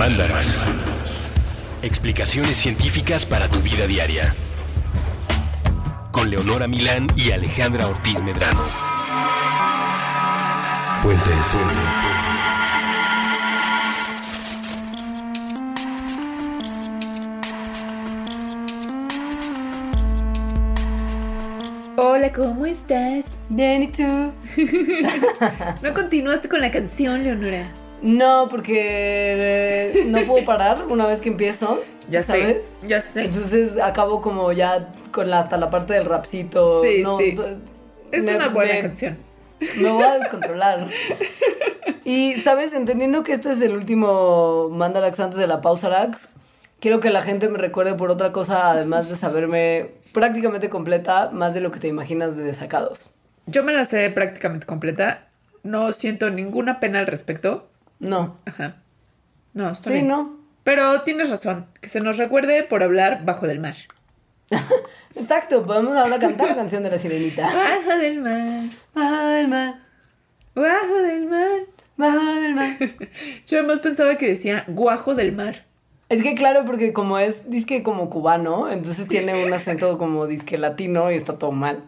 Mandarax. Explicaciones científicas para tu vida diaria. Con Leonora Milán y Alejandra Ortiz Medrano. Puentes. Hola, ¿cómo estás? Bien, ¿y tú? ¿No continuaste con la canción, Leonora? No, porque eh, no puedo parar una vez que empiezo. Ya ¿sabes? sé, ya sé. Entonces acabo como ya con la, hasta la parte del rapcito. Sí, no, sí. Es me- una buena me- canción. Me voy a descontrolar. Y, ¿sabes? Entendiendo que este es el último Mandarax antes de la pausa Rax, quiero que la gente me recuerde por otra cosa, además de saberme prácticamente completa, más de lo que te imaginas de desacados. Yo me la sé prácticamente completa. No siento ninguna pena al respecto. No. Ajá. No, está Sí, bien. ¿no? Pero tienes razón. Que se nos recuerde por hablar bajo del mar. Exacto, podemos ahora cantar la canción de la sirenita. Bajo del mar. Bajo del mar, Bajo del mar. bajo del mar. Yo además pensaba que decía guajo del mar. Es que claro, porque como es disque como cubano, entonces tiene un acento como disque latino y está todo mal.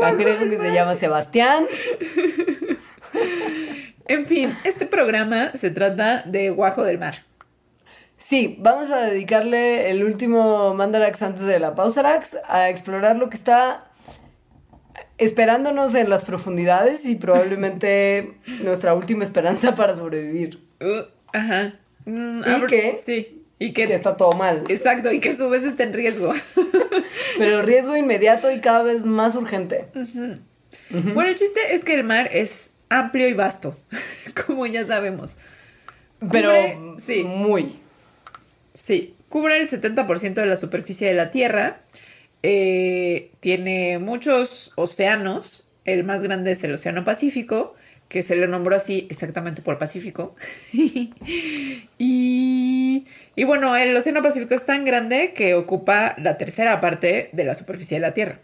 Cangrejo que se llama Sebastián. En fin, este programa se trata de guajo del mar. Sí, vamos a dedicarle el último Mandarax antes de la pausarax a explorar lo que está esperándonos en las profundidades y probablemente nuestra última esperanza para sobrevivir. Uh, ajá. Mm, ¿Y? Sí. Y Que que... está todo mal. Exacto, y que su vez está en riesgo. Pero riesgo inmediato y cada vez más urgente. Bueno, el chiste es que el mar es amplio y vasto, como ya sabemos. Pero sí. muy. Sí, cubre el 70% de la superficie de la Tierra. eh, tiene muchos océanos. El más grande es el Océano Pacífico, que se le nombró así exactamente por Pacífico. y, y bueno, el Océano Pacífico es tan grande que ocupa la tercera parte de la superficie de la Tierra.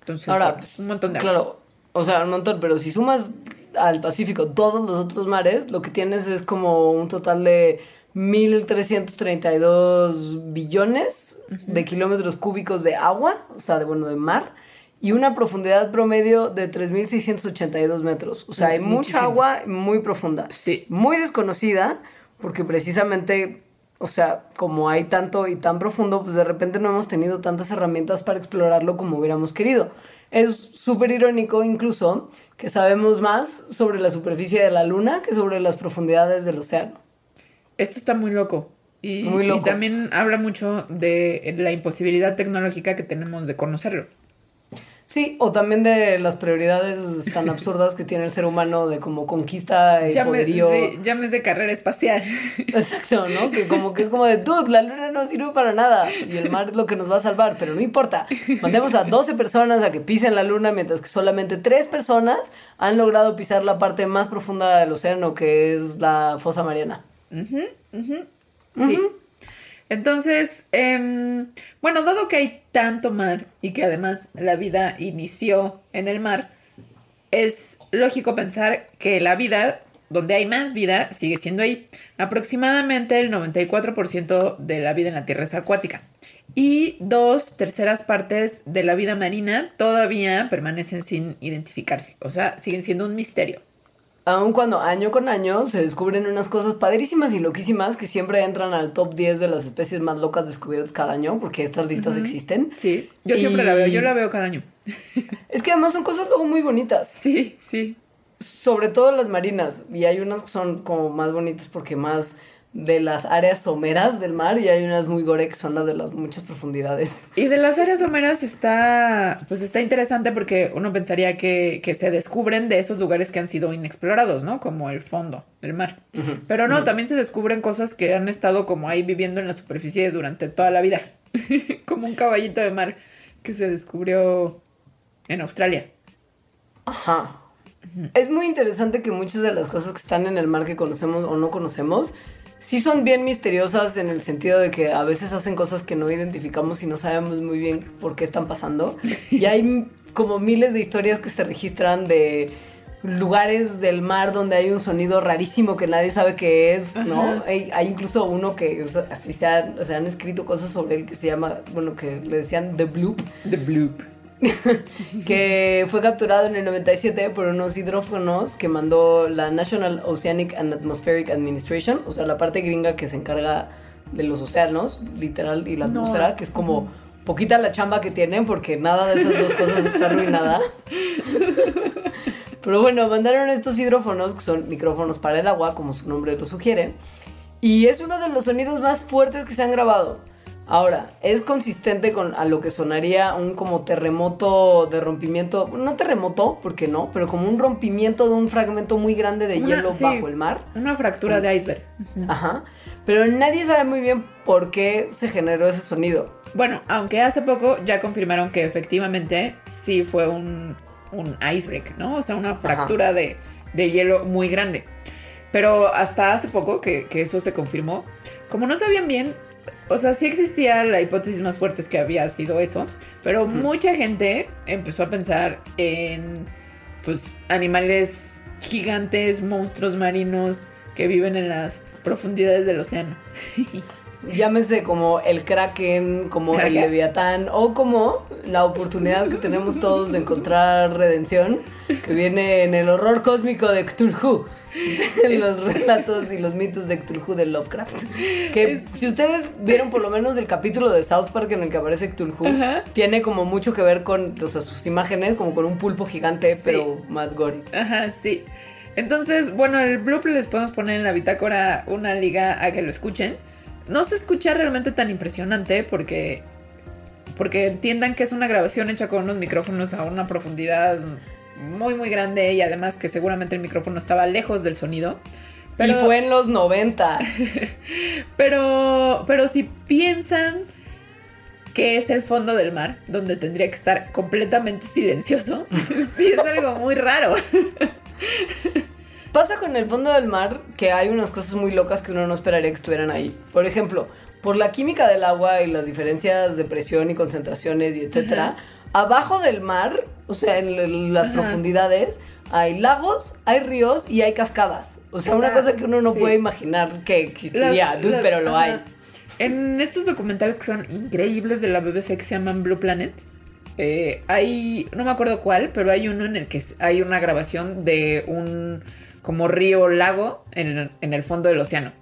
Entonces, Ahora, bueno, un montón de agua. Claro, o sea, un montón, pero si sumas al Pacífico todos los otros mares, lo que tienes es como un total de 1.332 billones de kilómetros cúbicos de agua, o sea, de, bueno, de mar, y una profundidad promedio de 3.682 metros. O sea, hay Es mucha agua muy profunda. Sí. Muy desconocida, porque precisamente, o sea, como hay tanto y tan profundo, pues de repente no hemos tenido tantas herramientas para explorarlo como hubiéramos querido. Es súper irónico incluso que sabemos más sobre la superficie de la Luna que sobre las profundidades del océano. Esto está muy loco. Y, Muy loco. y también habla mucho de la imposibilidad tecnológica que tenemos de conocerlo. Sí, o también de las prioridades tan absurdas que tiene el ser humano de como conquista y Llame- poderío. sí, llámese carrera espacial. Exacto, ¿no? Que como que es como de, dude, la luna no sirve para nada y el mar es lo que nos va a salvar, pero no importa. Mandemos a 12 personas a que pisen la luna, mientras que solamente 3 personas han logrado pisar la parte más profunda del océano, que es la fosa mariana. Sí. Entonces, em, bueno, dado que hay tanto mar y que además la vida inició en el mar, es lógico pensar que la vida, donde hay más vida, sigue siendo ahí. Aproximadamente el 94% de la vida en la Tierra es acuática. Y dos terceras partes de la vida marina todavía permanecen sin identificarse. O sea, siguen siendo un misterio. Aun cuando año con año se descubren unas cosas padrísimas y loquísimas que siempre entran al top 10 de las especies más locas descubiertas cada año, porque estas listas existen. Sí, yo siempre la veo, yo la veo cada año. Es que además son cosas luego muy bonitas. Sí, sí. Sobre todo las marinas. Y hay unas que son como más bonitas porque más de las áreas someras del mar y hay unas muy gore que son las de las muchas profundidades. Y de las áreas someras está, pues está interesante porque uno pensaría que, que se descubren de esos lugares que han sido inexplorados, ¿no? Como el fondo del mar. Pero no, también se descubren cosas que han estado como ahí viviendo en la superficie durante toda la vida. como un caballito de mar que se descubrió en Australia. Ajá. Es muy interesante que muchas de las cosas que están en el mar que conocemos o no conocemos sí son bien misteriosas en el sentido de que a veces hacen cosas que no identificamos y no sabemos muy bien por qué están pasando. Y hay como miles de historias que se registran de lugares del mar donde hay un sonido rarísimo que nadie sabe qué es, ¿no? Hay, hay, incluso uno que así se, se, han escrito cosas sobre él que se llama, bueno, que le decían The Bloop. The Bloop. que fue capturado en el 97 por unos hidrófonos que mandó la National Oceanic and Atmospheric Administration, o sea, la parte gringa que se encarga de los océanos, literal, y la atmósfera, que es como poquita la chamba que tienen porque nada de esas dos cosas está arruinada. Pero bueno, mandaron estos hidrófonos, que son micrófonos para el agua, como su nombre lo sugiere. Y es uno de los sonidos más fuertes que se han grabado. Ahora, es consistente con a lo que sonaría un como terremoto de rompimiento, no terremoto, porque no, pero como un rompimiento de un fragmento muy grande de hielo bajo el mar. Una fractura de iceberg. Ajá. Pero nadie sabe muy bien por qué se generó ese sonido. Bueno, aunque hace poco ya confirmaron que efectivamente sí fue un, un iceberg, ¿no? O sea, una fractura de, hielo muy grande. Pero hasta hace poco que, eso se confirmó, como no sabían bien, o sea, sí existía la hipótesis más fuerte que había sido eso, pero mucha gente empezó a pensar en, pues, animales gigantes, monstruos marinos que viven en las profundidades del océano. Llámese como el Kraken, como el Leviatán o como la oportunidad que tenemos todos de encontrar redención, que viene en el horror cósmico de Cthulhu. Los relatos y los mitos de Cthulhu de Lovecraft. Que si ustedes vieron por lo menos el capítulo de South Park en el que aparece Cthulhu, tiene como mucho que ver con sus imágenes, como con un pulpo gigante, pero más gory. Ajá, sí. Entonces, bueno, el bloop les podemos poner en la bitácora una liga a que lo escuchen. No se escucha realmente tan impresionante porque porque entiendan que es una grabación hecha con unos micrófonos a una profundidad muy muy grande y además que seguramente el micrófono estaba lejos del sonido. Pero, y fue en los 90. pero pero si piensan que es el fondo del mar, donde tendría que estar completamente silencioso, sí es algo muy raro. Pasa con el fondo del mar que hay unas cosas muy locas que uno no esperaría que estuvieran ahí. Por ejemplo, por la química del agua y las diferencias de presión y concentraciones y etcétera, abajo del mar, o sea, en las profundidades, hay lagos, hay ríos y hay cascadas. O sea, una cosa que uno no puede imaginar que existiría, pero lo hay. En estos documentales que son increíbles de la BBC que se llaman Blue Planet, eh, hay, no me acuerdo cuál, pero hay uno en el que hay una grabación de un como río lago en, el fondo del océano.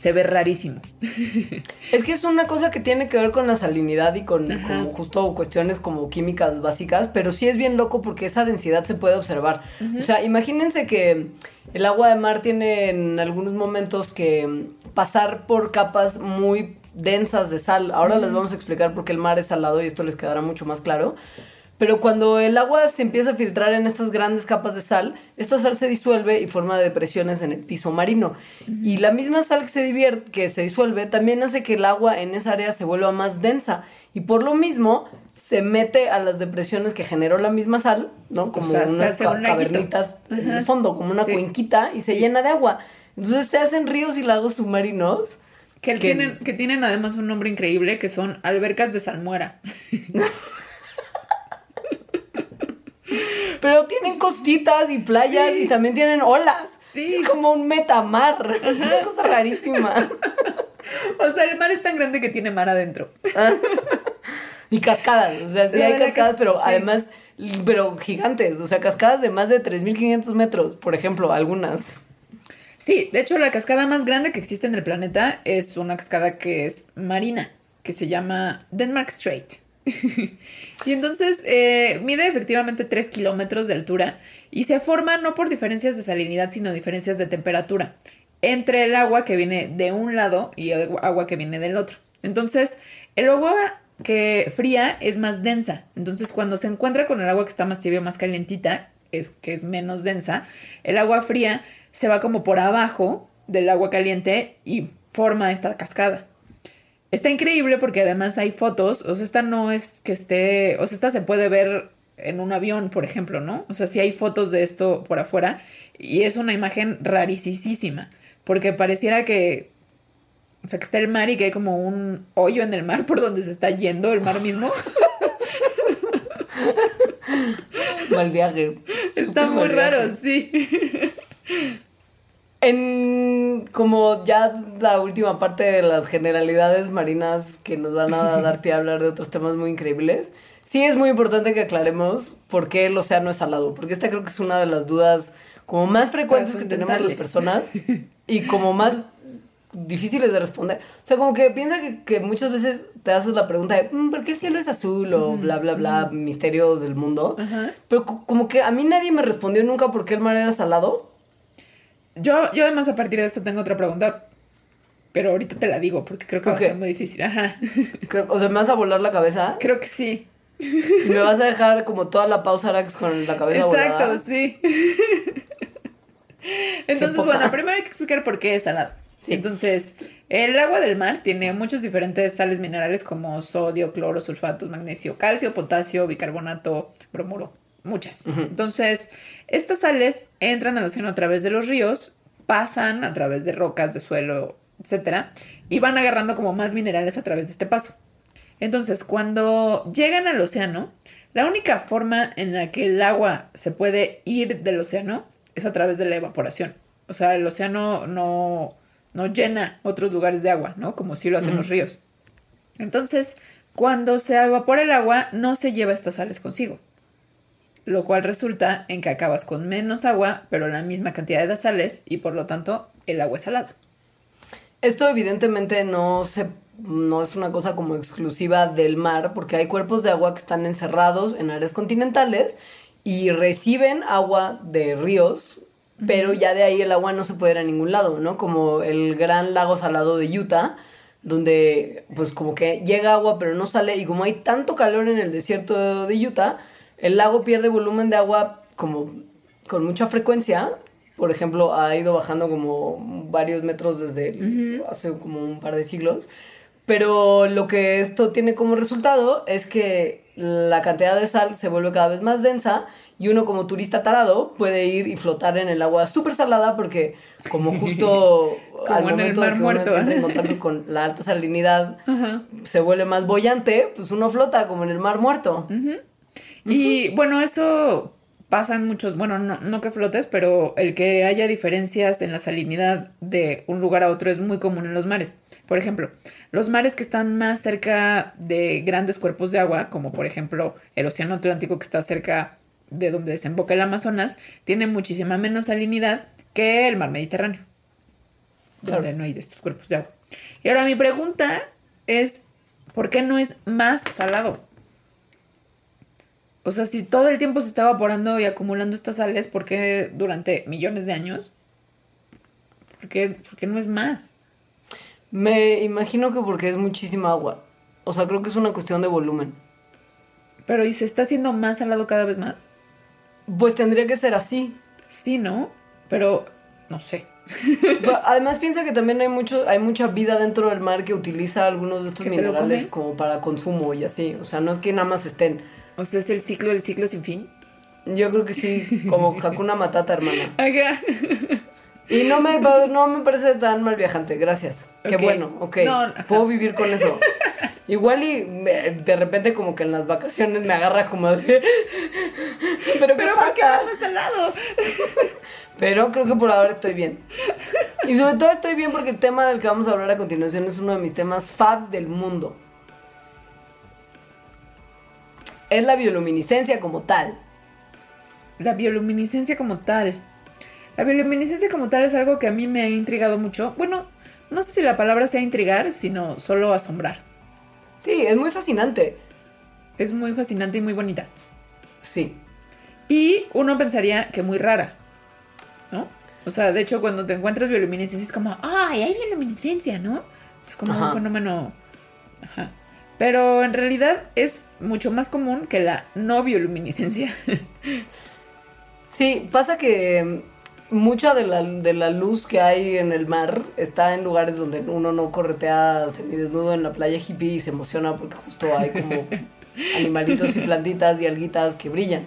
Se ve rarísimo. Es que es una cosa que tiene que ver con la salinidad y con, justo cuestiones como químicas básicas, pero sí es bien loco porque esa densidad se puede observar. O sea, imagínense que el agua de mar tiene en algunos momentos que pasar por capas muy densas de sal. Ahora les vamos a explicar por qué el mar es salado y esto les quedará mucho más claro. Pero cuando el agua se empieza a filtrar en estas grandes capas de sal, esta sal se disuelve y forma depresiones en el piso marino. Y la misma sal que se, divierte, que se disuelve también hace que el agua en esa área se vuelva más densa. Y por lo mismo se mete a las depresiones que generó la misma sal, ¿no? Como unas cavernitas en el fondo, como una cuenquita, y se llena de agua. Entonces se hacen ríos y lagos submarinos. Que, Tienen, que tienen además un nombre increíble, que son albercas de salmuera. Pero tienen costitas y playas y también tienen olas. Sí. Es como un metamar. Es una cosa rarísima. O sea, el mar es tan grande que tiene mar adentro. Ah. Y cascadas. O sea, sí hay cascadas, pero además, pero gigantes. O sea, cascadas de más de 3.500 metros, por ejemplo, algunas. Sí, de hecho, la cascada más grande que existe en el planeta es una cascada que es marina, que se llama Denmark Strait. y entonces eh, mide efectivamente 3 kilómetros de altura y se forma no por diferencias de salinidad, sino diferencias de temperatura entre el agua que viene de un lado y el agua que viene del otro. Entonces, el agua que fría es más densa. Entonces, cuando se encuentra con el agua que está más tibia, más calientita, es que es menos densa, el agua fría se va como por abajo del agua caliente y forma esta cascada. Está increíble porque además hay fotos, o sea, esta no es que esté, o sea, esta se puede ver en un avión, por ejemplo, ¿no? O sea, sí hay fotos de esto por afuera y es una imagen rarísima, porque pareciera que, o sea, que está el mar y que hay como un hoyo en el mar por donde se está yendo el mar mismo. Mal viaje. Está muy mal viaje. raro, sí. En como ya la última parte de las generalidades marinas que nos van a dar pie a hablar de otros temas muy increíbles, sí es muy importante que aclaremos por qué el océano es salado, porque esta creo que es una de las dudas como más frecuentes que tenemos las personas y como más difíciles de responder. O sea, como que piensa que, que muchas veces te haces la pregunta de "Mm, ¿por qué el cielo es azul? o bla, bla, bla, misterio del mundo. Pero co- como que a mí nadie me respondió nunca por qué el mar era salado. Yo, yo además a partir de esto tengo otra pregunta, pero ahorita te la digo porque creo que va a ser muy difícil. Ajá. O sea, me vas a volar la cabeza Creo que sí. y me vas a dejar como toda la pausa Arax con la cabeza Exacto, volada. sí. Entonces, bueno, primero hay que explicar por qué es salado. Sí. Entonces, el agua del mar tiene muchos diferentes sales minerales como sodio, cloro, sulfatos, magnesio, calcio, potasio, bicarbonato, bromuro, muchas. Entonces, estas sales entran al océano a través de los ríos, pasan a través de rocas, de suelo, etcétera, y van agarrando como más minerales a través de este paso. Entonces, cuando llegan al océano, la única forma en la que el agua se puede ir del océano es a través de la evaporación. O sea, el océano no, no llena otros lugares de agua, ¿no? Como si lo hacen los ríos. Entonces, cuando se evapora el agua, no se lleva estas sales consigo. Lo cual resulta en que acabas con menos agua, pero la misma cantidad de sales, y por lo tanto, el agua es salada. Esto evidentemente no se no es una cosa como exclusiva del mar, porque hay cuerpos de agua que están encerrados en áreas continentales y reciben agua de ríos, pero ya de ahí el agua no se puede ir a ningún lado, ¿no? Como el gran lago salado de Utah, donde pues como que llega agua pero no sale y como hay tanto calor en el desierto de Utah, el lago pierde volumen de agua como con mucha frecuencia. Por ejemplo, ha ido bajando como varios metros desde hace como un par de siglos. Pero lo que esto tiene como resultado es que la cantidad de sal se vuelve cada vez más densa y uno como turista tarado puede ir y flotar en el agua súper salada porque como justo al en momento de Mar que Muerto. uno entra en contacto con la alta salinidad se vuelve más bollante, pues uno flota como en el mar muerto. Y bueno, eso pasa en muchos, bueno, no, no que flotes, pero el que haya diferencias en la salinidad de un lugar a otro es muy común en los mares. Por ejemplo, los mares que están más cerca de grandes cuerpos de agua, como por ejemplo el Océano Atlántico que está cerca de donde desemboca el Amazonas, tiene muchísima menos salinidad que el mar Mediterráneo, donde Claro. no hay de estos cuerpos de agua. Y ahora mi pregunta es, ¿por qué no es más salado? O sea, si todo el tiempo se está evaporando y acumulando estas sales, ¿por qué durante millones de años? ¿Por qué, por qué no es más? Me imagino que porque es muchísima agua. O sea, creo que es una cuestión de volumen. Pero ¿y se está haciendo más salado cada vez más? Pues tendría que ser así. Sí, ¿no? Pero no sé. Pero Además piensa que también hay mucho, hay mucha vida dentro del mar que utiliza algunos de estos ¿Que se lo minerales como para consumo y así. O sea, no es que nada más estén. O sea, es el ciclo del ciclo sin fin. Yo creo que sí, como Hakuna Matata, hermana. Ajá. Y no me, no me parece tan mal viajante, gracias. Qué bueno, ok. No. Puedo vivir con eso. Igual y de repente como que en las vacaciones me agarra como así. Pero ¿qué Pero ¿por qué pasa? no más salado? Pero creo que por ahora estoy bien. Y sobre todo estoy bien porque el tema del que vamos a hablar a continuación es uno de mis temas fabs del mundo. Es la bioluminiscencia como tal. La bioluminiscencia como tal. La bioluminiscencia como tal es algo que a mí me ha intrigado mucho. Bueno, no sé si la palabra sea intrigar, sino solo asombrar. Sí, es muy fascinante. Es muy fascinante y muy bonita. Sí. Y uno pensaría que muy rara, ¿no? O sea, de hecho, cuando te encuentras bioluminiscencia es como, ¡ay, hay bioluminiscencia, ¿no? Es como Ajá. un fenómeno. Ajá. Pero en realidad es mucho más común que la no bioluminiscencia. Sí, pasa que mm, mucha de la, de la luz que hay en el mar está en lugares donde uno no corretea semidesnudo en la playa hippie y se emociona porque justo hay como animalitos y plantitas y alguitas que brillan.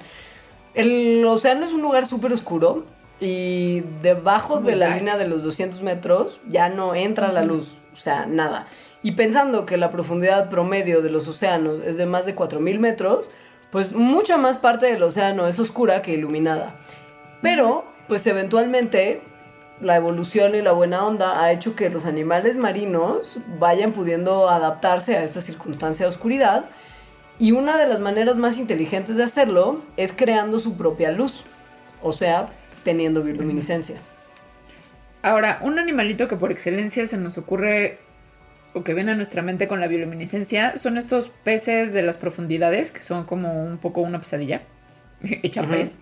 El océano es un lugar súper oscuro y debajo de la línea de los 200 metros ya no entra la luz, o sea, nada. Y pensando que la profundidad promedio de los océanos es de más de 4.000 metros, pues mucha más parte del océano es oscura que iluminada. Pero, pues eventualmente la evolución y la buena onda ha hecho que los animales marinos vayan pudiendo adaptarse a esta circunstancia de oscuridad. Y una de las maneras más inteligentes de hacerlo es creando su propia luz, o sea, teniendo bioluminiscencia. Ahora, un animalito que por excelencia se nos ocurre o que viene a nuestra mente con la bioluminiscencia son estos peces de las profundidades, que son como un poco una pesadilla. Hecha pez,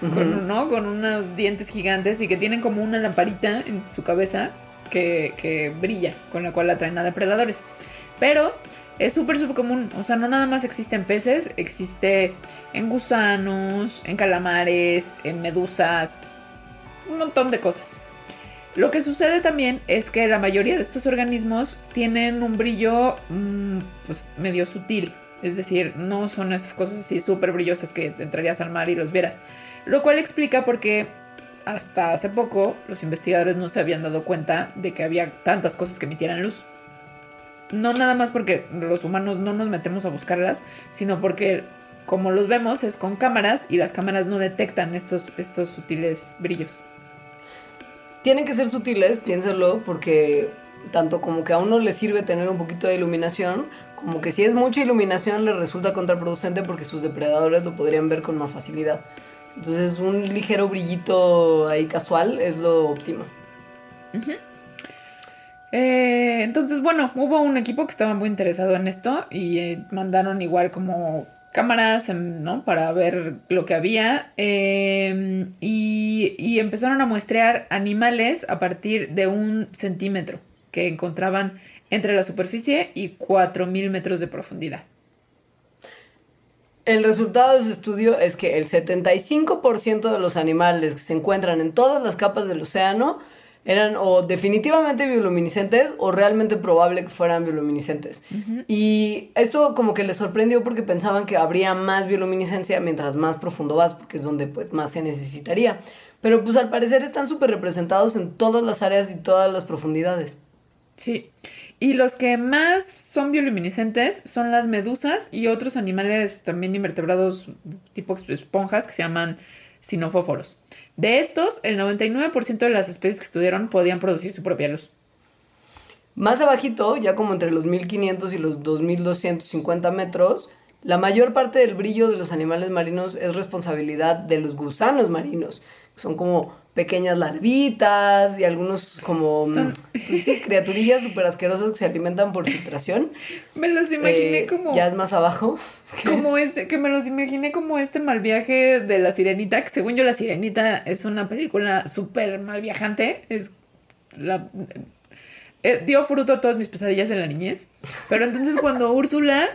con, ¿no? con unos dientes gigantes y que tienen como una lamparita en su cabeza que, que brilla, con la cual atraen a depredadores. Pero es súper, súper común. O sea, no nada más existe en peces, existe en gusanos, en calamares, en medusas, un montón de cosas. Lo que sucede también es que la mayoría de estos organismos tienen un brillo mm, pues, medio sutil. Es decir, no son estas cosas así súper brillosas que entrarías al mar y los vieras. Lo cual explica por qué hasta hace poco los investigadores no se habían dado cuenta de que había tantas cosas que emitieran luz. No nada más porque los humanos no nos metemos a buscarlas, sino porque como los vemos es con cámaras y las cámaras no detectan estos, estos sutiles brillos tienen que ser sutiles, piénselo, porque tanto como que a uno le sirve tener un poquito de iluminación, como que si es mucha iluminación le resulta contraproducente porque sus depredadores lo podrían ver con más facilidad. Entonces un ligero brillito ahí casual es lo óptimo. Eh, entonces, bueno, hubo un equipo que estaba muy interesado en esto y eh, mandaron igual como cámaras ¿no? para ver lo que había em, y, empezaron a muestrear animales a partir de un centímetro que encontraban entre la superficie y 4.000 metros de profundidad. El resultado de su estudio es que el 75% de los animales que se encuentran en todas las capas del océano eran o definitivamente bioluminiscentes o realmente probable que fueran bioluminiscentes. Y esto como que les sorprendió porque pensaban que habría más bioluminiscencia mientras más profundo vas, porque es donde pues más se necesitaría. Pero pues al parecer están súper representados en todas las áreas y todas las profundidades. Sí. Y los que más son bioluminiscentes son las medusas y otros animales también invertebrados tipo esponjas que se llaman sinofóforos. De estos, el 99% de las especies que estudiaron podían producir su propia luz. Más abajito, ya como entre los 1500 y los 2250 metros, la mayor parte del brillo de los animales marinos es responsabilidad de los gusanos marinos. Son como pequeñas larvitas y algunos como mm, pues criaturillas súper asquerosas que se alimentan por filtración. Me los imaginé eh, como... Ya es más abajo. Como este, que me los imaginé como este mal viaje de la sirenita, que según yo la sirenita es una película súper mal viajante. Es la... Eh, dio fruto a todas mis pesadillas en la niñez. Pero entonces cuando Úrsula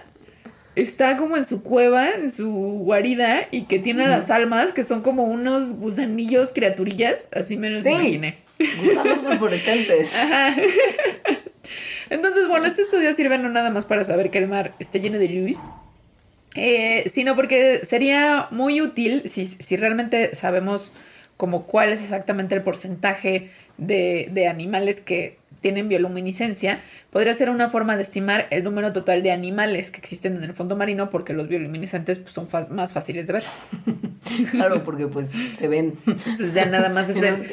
está como en su cueva, en su guarida, y que tiene las almas, que son como unos gusanillos, criaturillas, así me los imaginé. Gusanos fosforescentes. Entonces, bueno, este estudio sirve no nada más para saber que el mar está lleno de luz, eh, sino porque sería muy útil si, si realmente sabemos como cuál es exactamente el porcentaje de, de animales que tienen bioluminiscencia, podría ser una forma de estimar el número total de animales que existen en el fondo marino porque los bioluminiscentes pues, son más fáciles de ver. claro, porque pues se ven. Entonces ya nada más hacen...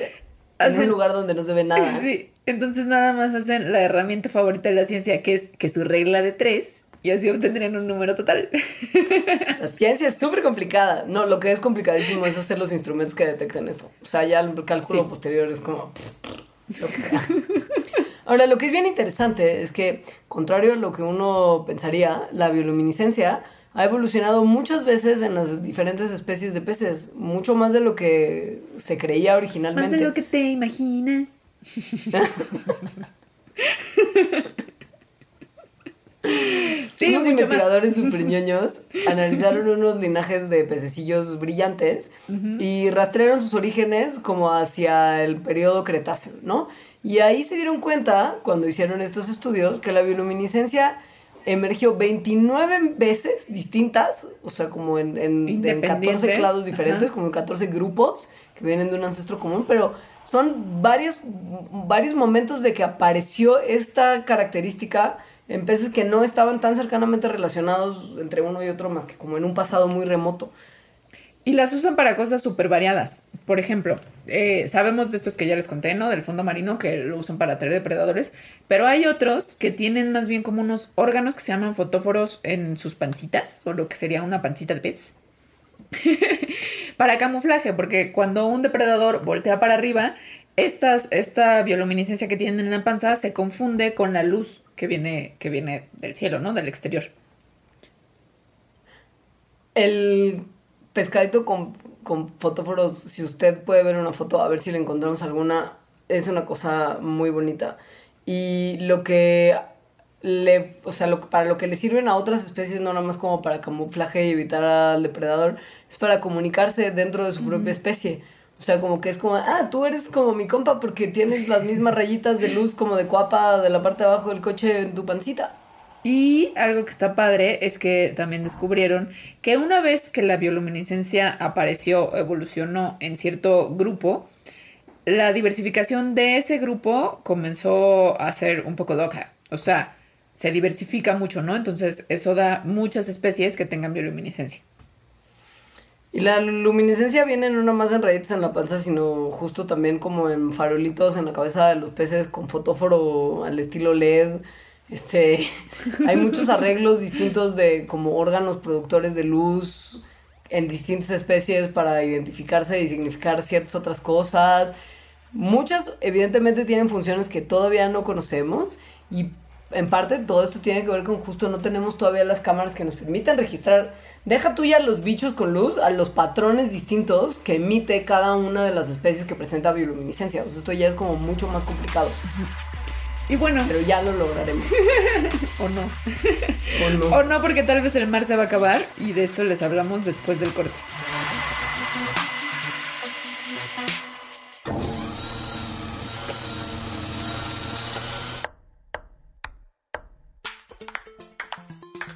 En un lugar donde no se ve nada. Sí, entonces nada más hacen la herramienta favorita de la ciencia que es que su regla de tres y así obtendrían un número total. La ciencia es súper complicada. No, lo que es complicadísimo es hacer los instrumentos que detectan eso. O sea, ya el cálculo posterior es como... Ahora, lo que es bien interesante es que, contrario a lo que uno pensaría, la bioluminiscencia ha evolucionado muchas veces en las diferentes especies de peces, mucho más de lo que se creía originalmente. Más de lo que te imaginas. Sí, unos investigadores ñoños analizaron unos linajes de pececillos brillantes y rastrearon sus orígenes como hacia el periodo Cretáceo, ¿no? Y ahí se dieron cuenta, cuando hicieron estos estudios, que la bioluminiscencia emergió 29 veces distintas, o sea, como en, en, 14 clados diferentes, como en 14 grupos que vienen de un ancestro común, pero son varios, varios momentos de que apareció esta característica en peces que no estaban tan cercanamente relacionados entre uno y otro más que como en un pasado muy remoto. Y las usan para cosas súper variadas. Por ejemplo, eh, sabemos de estos que ya les conté, ¿no? Del fondo marino, que lo usan para atraer depredadores. Pero hay otros que tienen más bien como unos órganos que se llaman fotóforos en sus pancitas, o lo que sería una pancita de pez. para camuflaje, porque cuando un depredador voltea para arriba, estas, esta bioluminiscencia que tienen en la panza se confunde con la luz que viene, que viene del cielo, ¿no? Del exterior. El pescadito con, con fotóforos, si usted puede ver una foto, a ver si le encontramos alguna, es una cosa muy bonita. Y lo que le, o sea, lo, para lo que le sirven a otras especies, no nada más como para camuflaje y evitar al depredador, es para comunicarse dentro de su propia especie. O sea, como que es como, ah, tú eres como mi compa porque tienes las mismas rayitas de luz como de cuapa de la parte de abajo del coche en tu pancita. Y algo que está padre es que también descubrieron que una vez que la bioluminiscencia apareció, evolucionó en cierto grupo, la diversificación de ese grupo comenzó a ser un poco loca. O sea, se diversifica mucho, ¿no? Entonces eso da muchas especies que tengan bioluminiscencia. Y la luminiscencia viene no más en rayitas en la panza, sino justo también como en farolitos en la cabeza de los peces con fotóforo al estilo LED este, hay muchos arreglos distintos de como órganos productores de luz en distintas especies para identificarse y significar ciertas otras cosas. Muchas evidentemente tienen funciones que todavía no conocemos y en parte todo esto tiene que ver con justo no tenemos todavía las cámaras que nos permitan registrar. Deja tú ya los bichos con luz, a los patrones distintos que emite cada una de las especies que presenta bioluminiscencia. O sea, esto ya es como mucho más complicado. Y bueno. Pero ya lo lograremos. o no. o no. O no, porque tal vez el mar se va a acabar y de esto les hablamos después del corte.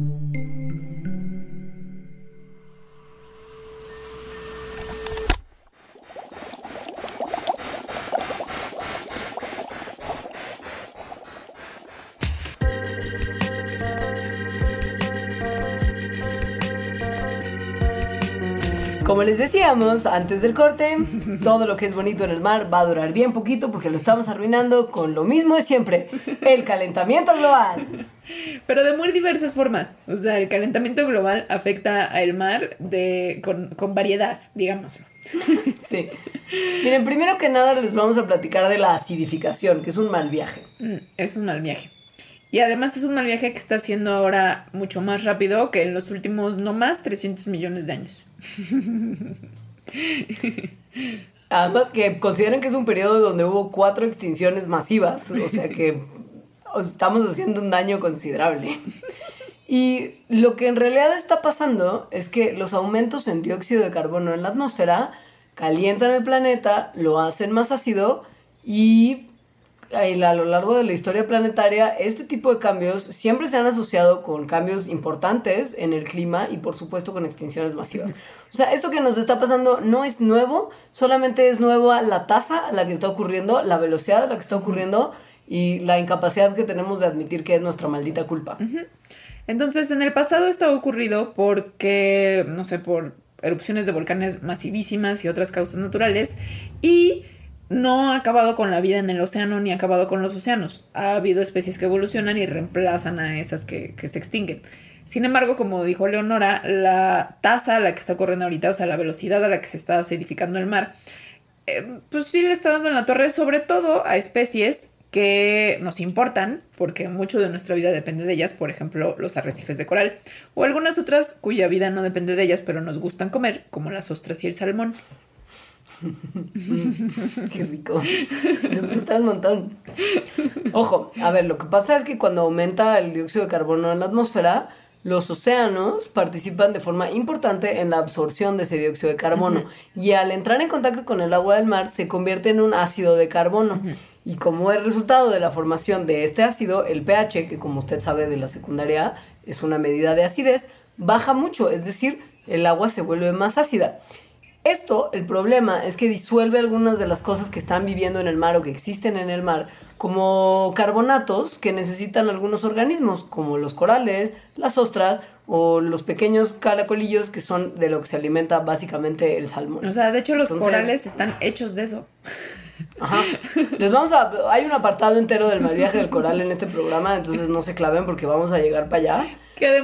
Música Como les decíamos antes del corte, todo lo que es bonito en el mar va a durar bien poquito porque lo estamos arruinando con lo mismo de siempre, el calentamiento global. Pero de muy diversas formas. O sea, el calentamiento global afecta al mar de, con, con variedad, digámoslo. Sí. Miren, primero que nada les vamos a platicar de la acidificación, que es un mal viaje. Mm, es un mal viaje. Y además es un mal viaje que está haciendo ahora mucho más rápido que en los últimos no más 300 millones de años. Además que consideren que es un periodo donde hubo cuatro extinciones masivas, o sea que estamos haciendo un daño considerable. Y lo que en realidad está pasando es que los aumentos en dióxido de carbono en la atmósfera calientan el planeta, lo hacen más ácido y a lo largo de la historia planetaria, este tipo de cambios siempre se han asociado con cambios importantes en el clima y por supuesto con extinciones masivas. O sea, esto que nos está pasando no es nuevo, solamente es nueva la tasa a la que está ocurriendo, la velocidad a la que está ocurriendo y la incapacidad que tenemos de admitir que es nuestra maldita culpa. Entonces, en el pasado esto ha ocurrido porque, no sé, por erupciones de volcanes masivísimas y otras causas naturales y no ha acabado con la vida en el océano ni ha acabado con los océanos. Ha habido especies que evolucionan y reemplazan a esas que, se extinguen. Sin embargo, como dijo Leonora, la tasa a la que está corriendo ahorita, o sea, la velocidad a la que se está acidificando el mar, eh, pues sí le está dando en la torre, sobre todo a especies que nos importan, porque mucho de nuestra vida depende de ellas, por ejemplo, los arrecifes de coral, o algunas otras cuya vida no depende de ellas, pero nos gustan comer, como las ostras y el salmón. Qué rico. Se nos gusta un montón. Ojo, a ver, lo que pasa es que cuando aumenta el dióxido de carbono en la atmósfera, los océanos participan de forma importante en la absorción de ese dióxido de carbono y al entrar en contacto con el agua del mar se convierte en un ácido de carbono. Y como es resultado de la formación de este ácido, el pH, que como usted sabe de la secundaria es una medida de acidez, baja mucho, es decir, el agua se vuelve más ácida. Esto, el problema es que disuelve algunas de las cosas que están viviendo en el mar o que existen en el mar, como carbonatos que necesitan algunos organismos, como los corales, las ostras o los pequeños caracolillos que son de lo que se alimenta básicamente el salmón. O sea, de hecho los corales están hechos de eso. Ajá. Les vamos a hay un apartado entero del mal viaje del coral en este programa, entonces no se claven porque vamos a llegar para allá.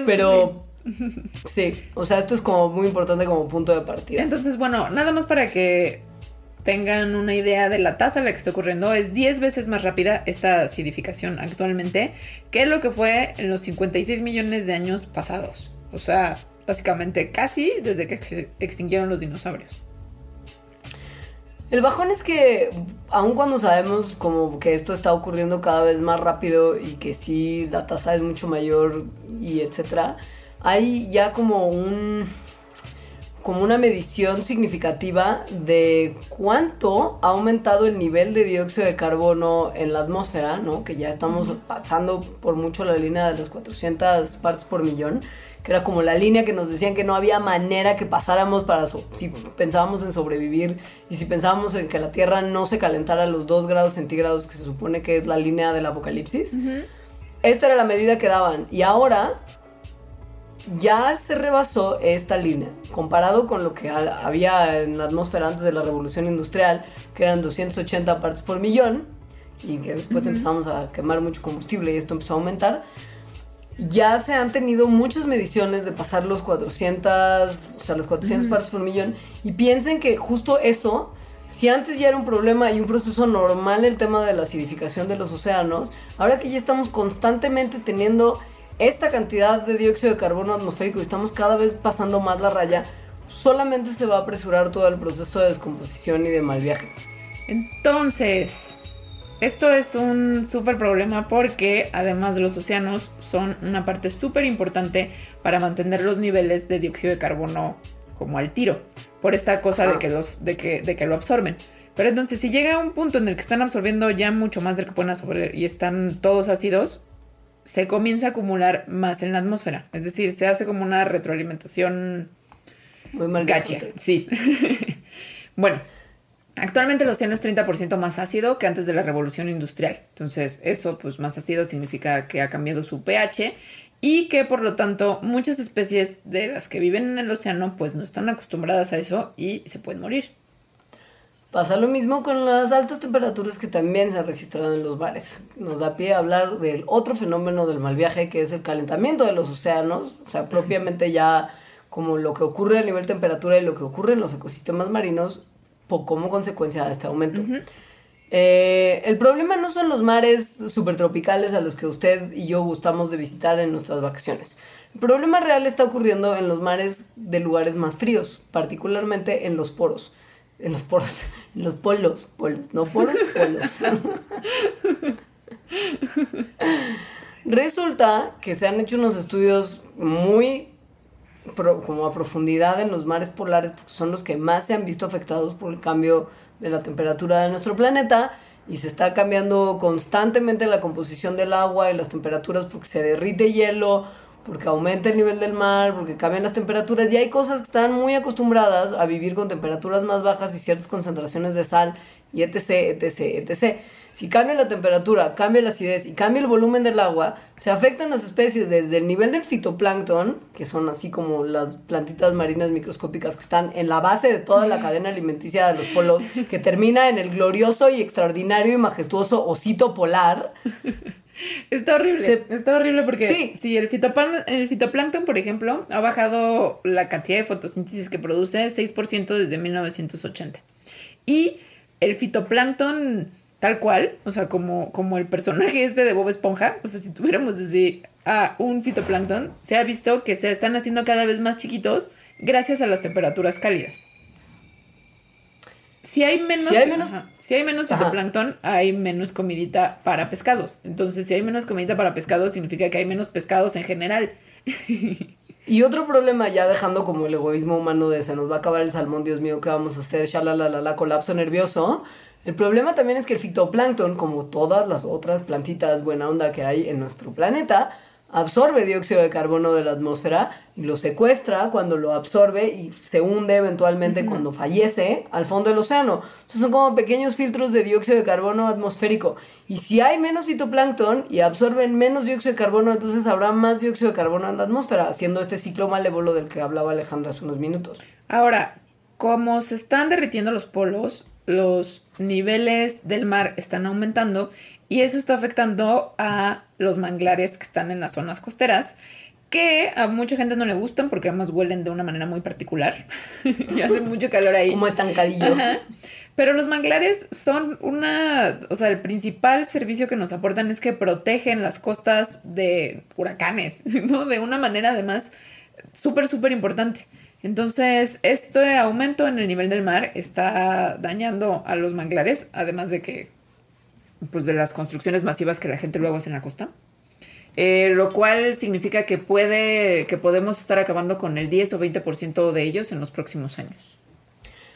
Pero Sí, o sea, esto es como muy importante como punto de partida. Entonces, bueno, nada más para que tengan una idea de la tasa en la que está ocurriendo, es 10 veces más rápida esta acidificación actualmente que lo que fue en los 56 millones de años pasados. O sea, básicamente casi desde que se extinguieron los dinosaurios. El bajón es que, aun cuando sabemos como que esto está ocurriendo cada vez más rápido y que sí la tasa es mucho mayor y etcétera, hay ya como un como una medición significativa de cuánto ha aumentado el nivel de dióxido de carbono en la atmósfera, ¿no? Que ya estamos pasando por mucho la línea de las 400 partes por millón, que era como la línea que nos decían que no había manera que pasáramos para si pensábamos en sobrevivir y si pensábamos en que la Tierra no se calentara a los 2 grados centígrados que se supone que es la línea del apocalipsis. Esta era la medida que daban y ahora ya se rebasó esta línea, comparado con lo que había en la atmósfera antes de la revolución industrial, que eran 280 partes por millón, y que después empezamos a quemar mucho combustible y esto empezó a aumentar. Ya se han tenido muchas mediciones de pasar los 400, o sea, los 400 partes por millón, y piensen que justo eso, si antes ya era un problema y un proceso normal el tema de la acidificación de los océanos, ahora que ya estamos constantemente teniendo esta cantidad de dióxido de carbono atmosférico y estamos cada vez pasando más la raya, solamente se va a apresurar todo el proceso de descomposición y de mal viaje. Entonces, esto es un súper problema porque además de los océanos son una parte súper importante para mantener los niveles de dióxido de carbono como al tiro, por esta cosa de, que los, de, que, de que lo absorben. Pero entonces si llega a un punto en el que están absorbiendo ya mucho más del que pueden absorber y están todos ácidos, se comienza a acumular más en la atmósfera. Es decir, se hace como una retroalimentación muy mal gacha. Sí. bueno, actualmente el océano es 30% más ácido que antes de la revolución industrial. Entonces, eso, pues más ácido significa que ha cambiado su pH y que por lo tanto muchas especies de las que viven en el océano pues no están acostumbradas a eso y se pueden morir. Pasa lo mismo con las altas temperaturas que también se han registrado en los mares. Nos da pie a hablar del otro fenómeno del mal viaje, que es el calentamiento de los océanos, o sea, propiamente ya como lo que ocurre a nivel temperatura y lo que ocurre en los ecosistemas marinos como consecuencia de este aumento. Eh, el problema no son los mares supertropicales a los que usted y yo gustamos de visitar en nuestras vacaciones. El problema real está ocurriendo en los mares de lugares más fríos, particularmente en los poros en los poros, los polos, polos, no poros, polos. Resulta que se han hecho unos estudios muy como a profundidad en los mares polares, porque son los que más se han visto afectados por el cambio de la temperatura de nuestro planeta y se está cambiando constantemente la composición del agua y las temperaturas porque se derrite hielo porque aumenta el nivel del mar, porque cambian las temperaturas y hay cosas que están muy acostumbradas a vivir con temperaturas más bajas y ciertas concentraciones de sal y etc, etc, etc. Si cambia la temperatura, cambia la acidez y cambia el volumen del agua, se afectan las especies desde el nivel del fitoplancton, que son así como las plantitas marinas microscópicas que están en la base de toda la cadena alimenticia de los polos, que termina en el glorioso y extraordinario y majestuoso osito polar, Está horrible. Está horrible porque si el, el fitoplancton, por ejemplo, ha bajado la cantidad de fotosíntesis que produce 6% desde 1980. Y el fitoplancton tal cual, o sea, como, como el personaje este de Bob Esponja, o sea, si tuviéramos a un fitoplancton, se ha visto que se están haciendo cada vez más chiquitos gracias a las temperaturas cálidas. Si hay menos, Si hay menos- ajá, si hay menos Ajá. fitoplancton, hay menos comidita para pescados. Entonces, si hay menos comidita para pescados, significa que hay menos pescados en general. Y otro problema, ya dejando como el egoísmo humano de se nos va a acabar el salmón, Dios mío, ¿qué vamos a hacer? Shalalalala, colapso nervioso. El problema también es que el fitoplancton, como todas las otras plantitas buena onda que hay en nuestro planeta, absorbe dióxido de carbono de la atmósfera y lo secuestra cuando lo absorbe y se hunde eventualmente cuando fallece al fondo del océano. Entonces son como pequeños filtros de dióxido de carbono atmosférico. Y si hay menos fitoplancton y absorben menos dióxido de carbono, entonces habrá más dióxido de carbono en la atmósfera, haciendo este ciclo malévolo del que hablaba Alejandra hace unos minutos. Ahora, como se están derritiendo los polos, los niveles del mar están aumentando y eso está afectando a los manglares que están en las zonas costeras, que a mucha gente no le gustan porque además huelen de una manera muy particular y hace mucho calor ahí. Como estancadillo. Ajá. Pero los manglares son una, o sea, el principal servicio que nos aportan es que protegen las costas de huracanes, ¿no? De una manera además súper, súper importante. Entonces, este aumento en el nivel del mar está dañando a los manglares, además de que, pues de las construcciones masivas que la gente luego hace en la costa. Eh, lo cual significa que puede, que podemos estar acabando con el 10 o 20% de ellos en los próximos años.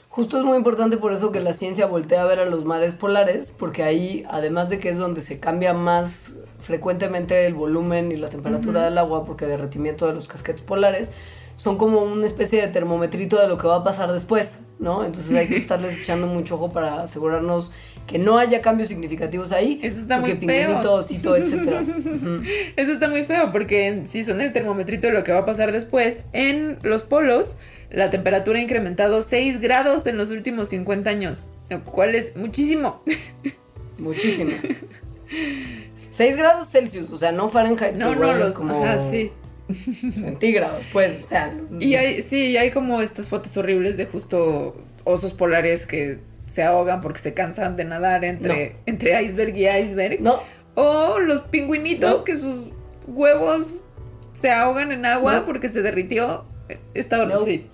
Justo es muy importante por eso que la ciencia voltea a ver a los mares polares, porque ahí, además de que es donde se cambia más frecuentemente el volumen y la temperatura del agua, porque derretimiento de los casquetes polares, son como una especie de termometrito de lo que va a pasar después, ¿no? Entonces hay que estarles echando mucho ojo para asegurarnos que no haya cambios significativos ahí. Eso está muy feo. osito, etcétera. Eso está muy feo porque si son el termometrito de lo que va a pasar después, en los polos la temperatura ha incrementado 6 grados en los últimos 50 años, lo cual es muchísimo. Muchísimo. 6 grados Celsius, o sea, no Fahrenheit, No, no, los como ajá, sí. centígrados, pues, o sea. los- Y hay, sí, hay como estas fotos horribles de justo osos polares que se ahogan porque se cansan de nadar entre, entre iceberg y iceberg. No, O los pingüinitos No. que sus huevos se ahogan en agua porque se derritió. Está sí.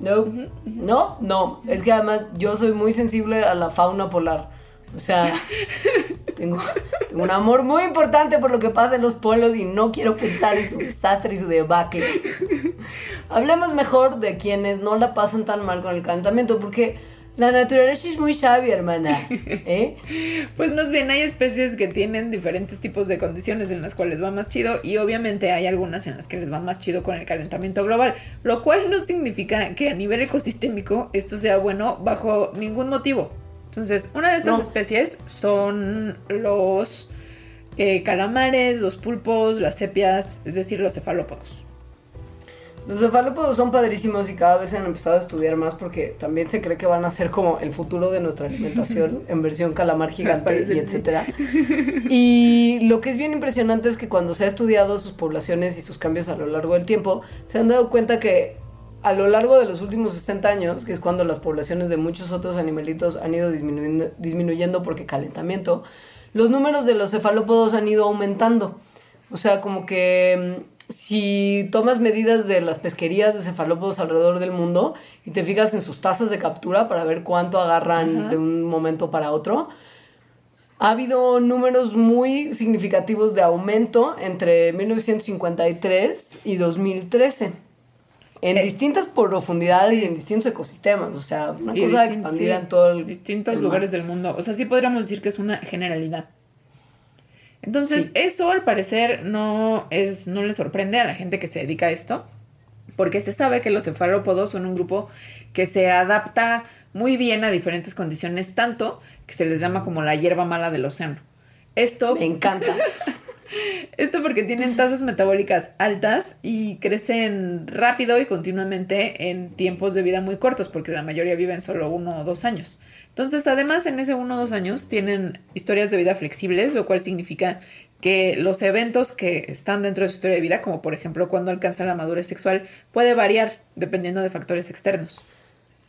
no, no, no. Es que además yo soy muy sensible a la fauna polar. O sea, tengo, tengo un amor muy importante por lo que pasa en los polos y no quiero pensar en su desastre y su debacle. Hablemos mejor de quienes no la pasan tan mal con el calentamiento, porque la naturaleza es muy sabia, hermana. ¿eh? Pues más bien hay especies que tienen diferentes tipos de condiciones en las cuales va más chido y obviamente hay algunas en las que les va más chido con el calentamiento global, lo cual no significa que a nivel ecosistémico esto sea bueno bajo ningún motivo. Entonces, una de estas No. especies son los eh, calamares, los pulpos, las sepias, es decir, los cefalópodos. Los cefalópodos son padrísimos y cada vez se han empezado a estudiar más porque también se cree que van a ser como el futuro de nuestra alimentación en versión calamar gigante y etcétera. Y lo que es bien impresionante es que cuando se ha estudiado sus poblaciones y sus cambios a lo largo del tiempo, se han dado cuenta que a lo largo de los últimos 60 años, que es cuando las poblaciones de muchos otros animalitos han ido disminuyendo, disminuyendo porque calentamiento, los números de los cefalópodos han ido aumentando. O sea, como que mm, si tomas medidas de las pesquerías de cefalópodos alrededor del mundo y te fijas en sus tasas de captura para ver cuánto agarran Ajá. de un momento para otro, ha habido números muy significativos de aumento entre 1953 y 2013. En Eh, distintas profundidades sí. y en distintos ecosistemas. O sea, una Y cosa expandida sí, en todo el. distintos el lugares del mundo. O sea, sí podríamos decir que es una generalidad. Entonces, Sí. eso al parecer no es, no le sorprende a la gente que se dedica a esto, porque se sabe que los cefalópodos son un grupo que se adapta muy bien a diferentes condiciones, tanto que se les llama como la hierba mala del océano. Esto Me encanta. esto porque tienen tasas metabólicas altas y crecen rápido y continuamente en tiempos de vida muy cortos, porque la mayoría viven solo uno o dos años. Entonces, además, en ese uno o dos años tienen historias de vida flexibles, lo cual significa que los eventos que están dentro de su historia de vida, como por ejemplo cuando alcanzan la madurez sexual, puede variar dependiendo de factores externos.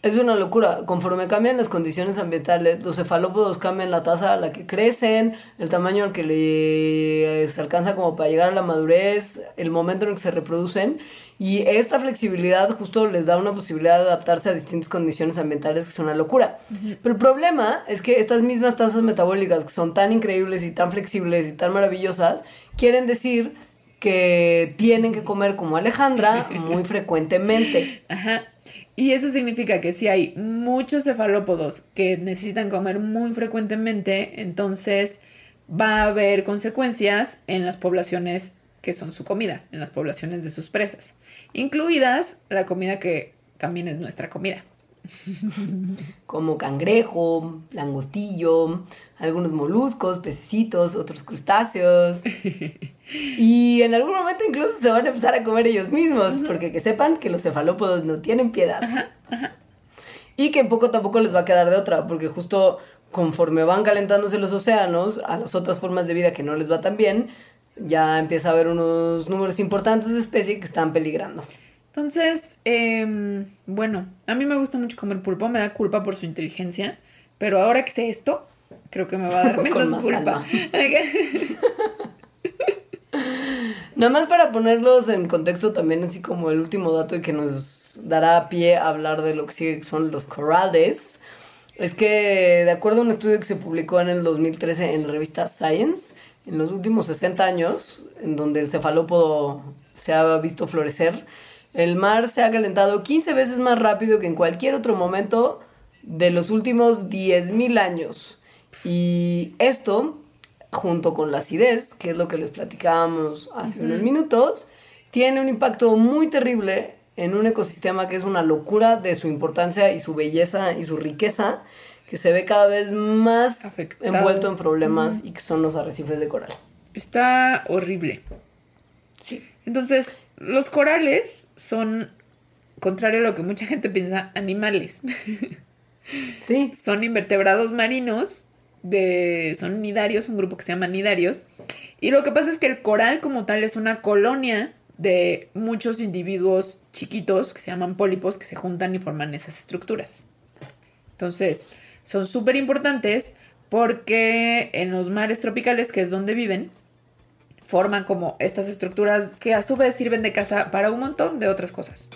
Es una locura. Conforme cambian las condiciones ambientales, los cefalópodos cambian la tasa a la que crecen, el tamaño al que le, se alcanza como para llegar a la madurez, el momento en el que se reproducen. Y esta flexibilidad justo les da una posibilidad de adaptarse a distintas condiciones ambientales que es una locura. Pero el problema es que estas mismas tasas metabólicas que son tan increíbles y tan flexibles y tan maravillosas, quieren decir que tienen que comer como Alejandra muy frecuentemente. Ajá. Y eso significa que si hay muchos cefalópodos que necesitan comer muy frecuentemente, entonces va a haber consecuencias en las poblaciones que son su comida, en las poblaciones de sus presas, incluidas la comida que también es nuestra comida. Como cangrejo, langostillo, algunos moluscos, pececitos, otros crustáceos. Y en algún momento incluso se van a empezar a comer ellos mismos, porque que sepan que los cefalópodos no tienen piedad. Y que en poco tampoco les va a quedar de otra, porque justo conforme van calentándose los océanos, a las otras formas de vida que no les va tan bien, ya empieza a haber unos números importantes de especies que están peligrando. Entonces, em, bueno, a mí me gusta mucho comer pulpo, me da culpa por su inteligencia, pero ahora que sé esto, creo que me va a dar menos más culpa. Nada más para ponerlos en contexto también, así como el último dato y que nos dará pie a hablar de lo que sigue, que son los corales. Es que, de acuerdo a un estudio que se publicó en el 2013 en la revista Science, en los últimos 60 años, en donde el cefalópodo se ha visto florecer, el mar se ha calentado 15 veces más rápido que en cualquier otro momento de los últimos 10.000 años. Y esto, junto con la acidez, que es lo que les platicábamos hace unos minutos, tiene un impacto muy terrible en un ecosistema que es una locura de su importancia y su belleza y su riqueza, que se ve cada vez más Afectado. envuelto en problemas y que son los arrecifes de coral. Está horrible. Sí. Entonces, los corales son, contrario a lo que mucha gente piensa, animales. Sí, son invertebrados marinos, de, son nidarios, un grupo que se llama nidarios. Y lo que pasa es que el coral como tal es una colonia de muchos individuos chiquitos que se llaman pólipos que se juntan y forman esas estructuras. Entonces, son súper importantes porque en los mares tropicales, que es donde viven, forman como estas estructuras que a su vez sirven de casa para un montón de otras cosas.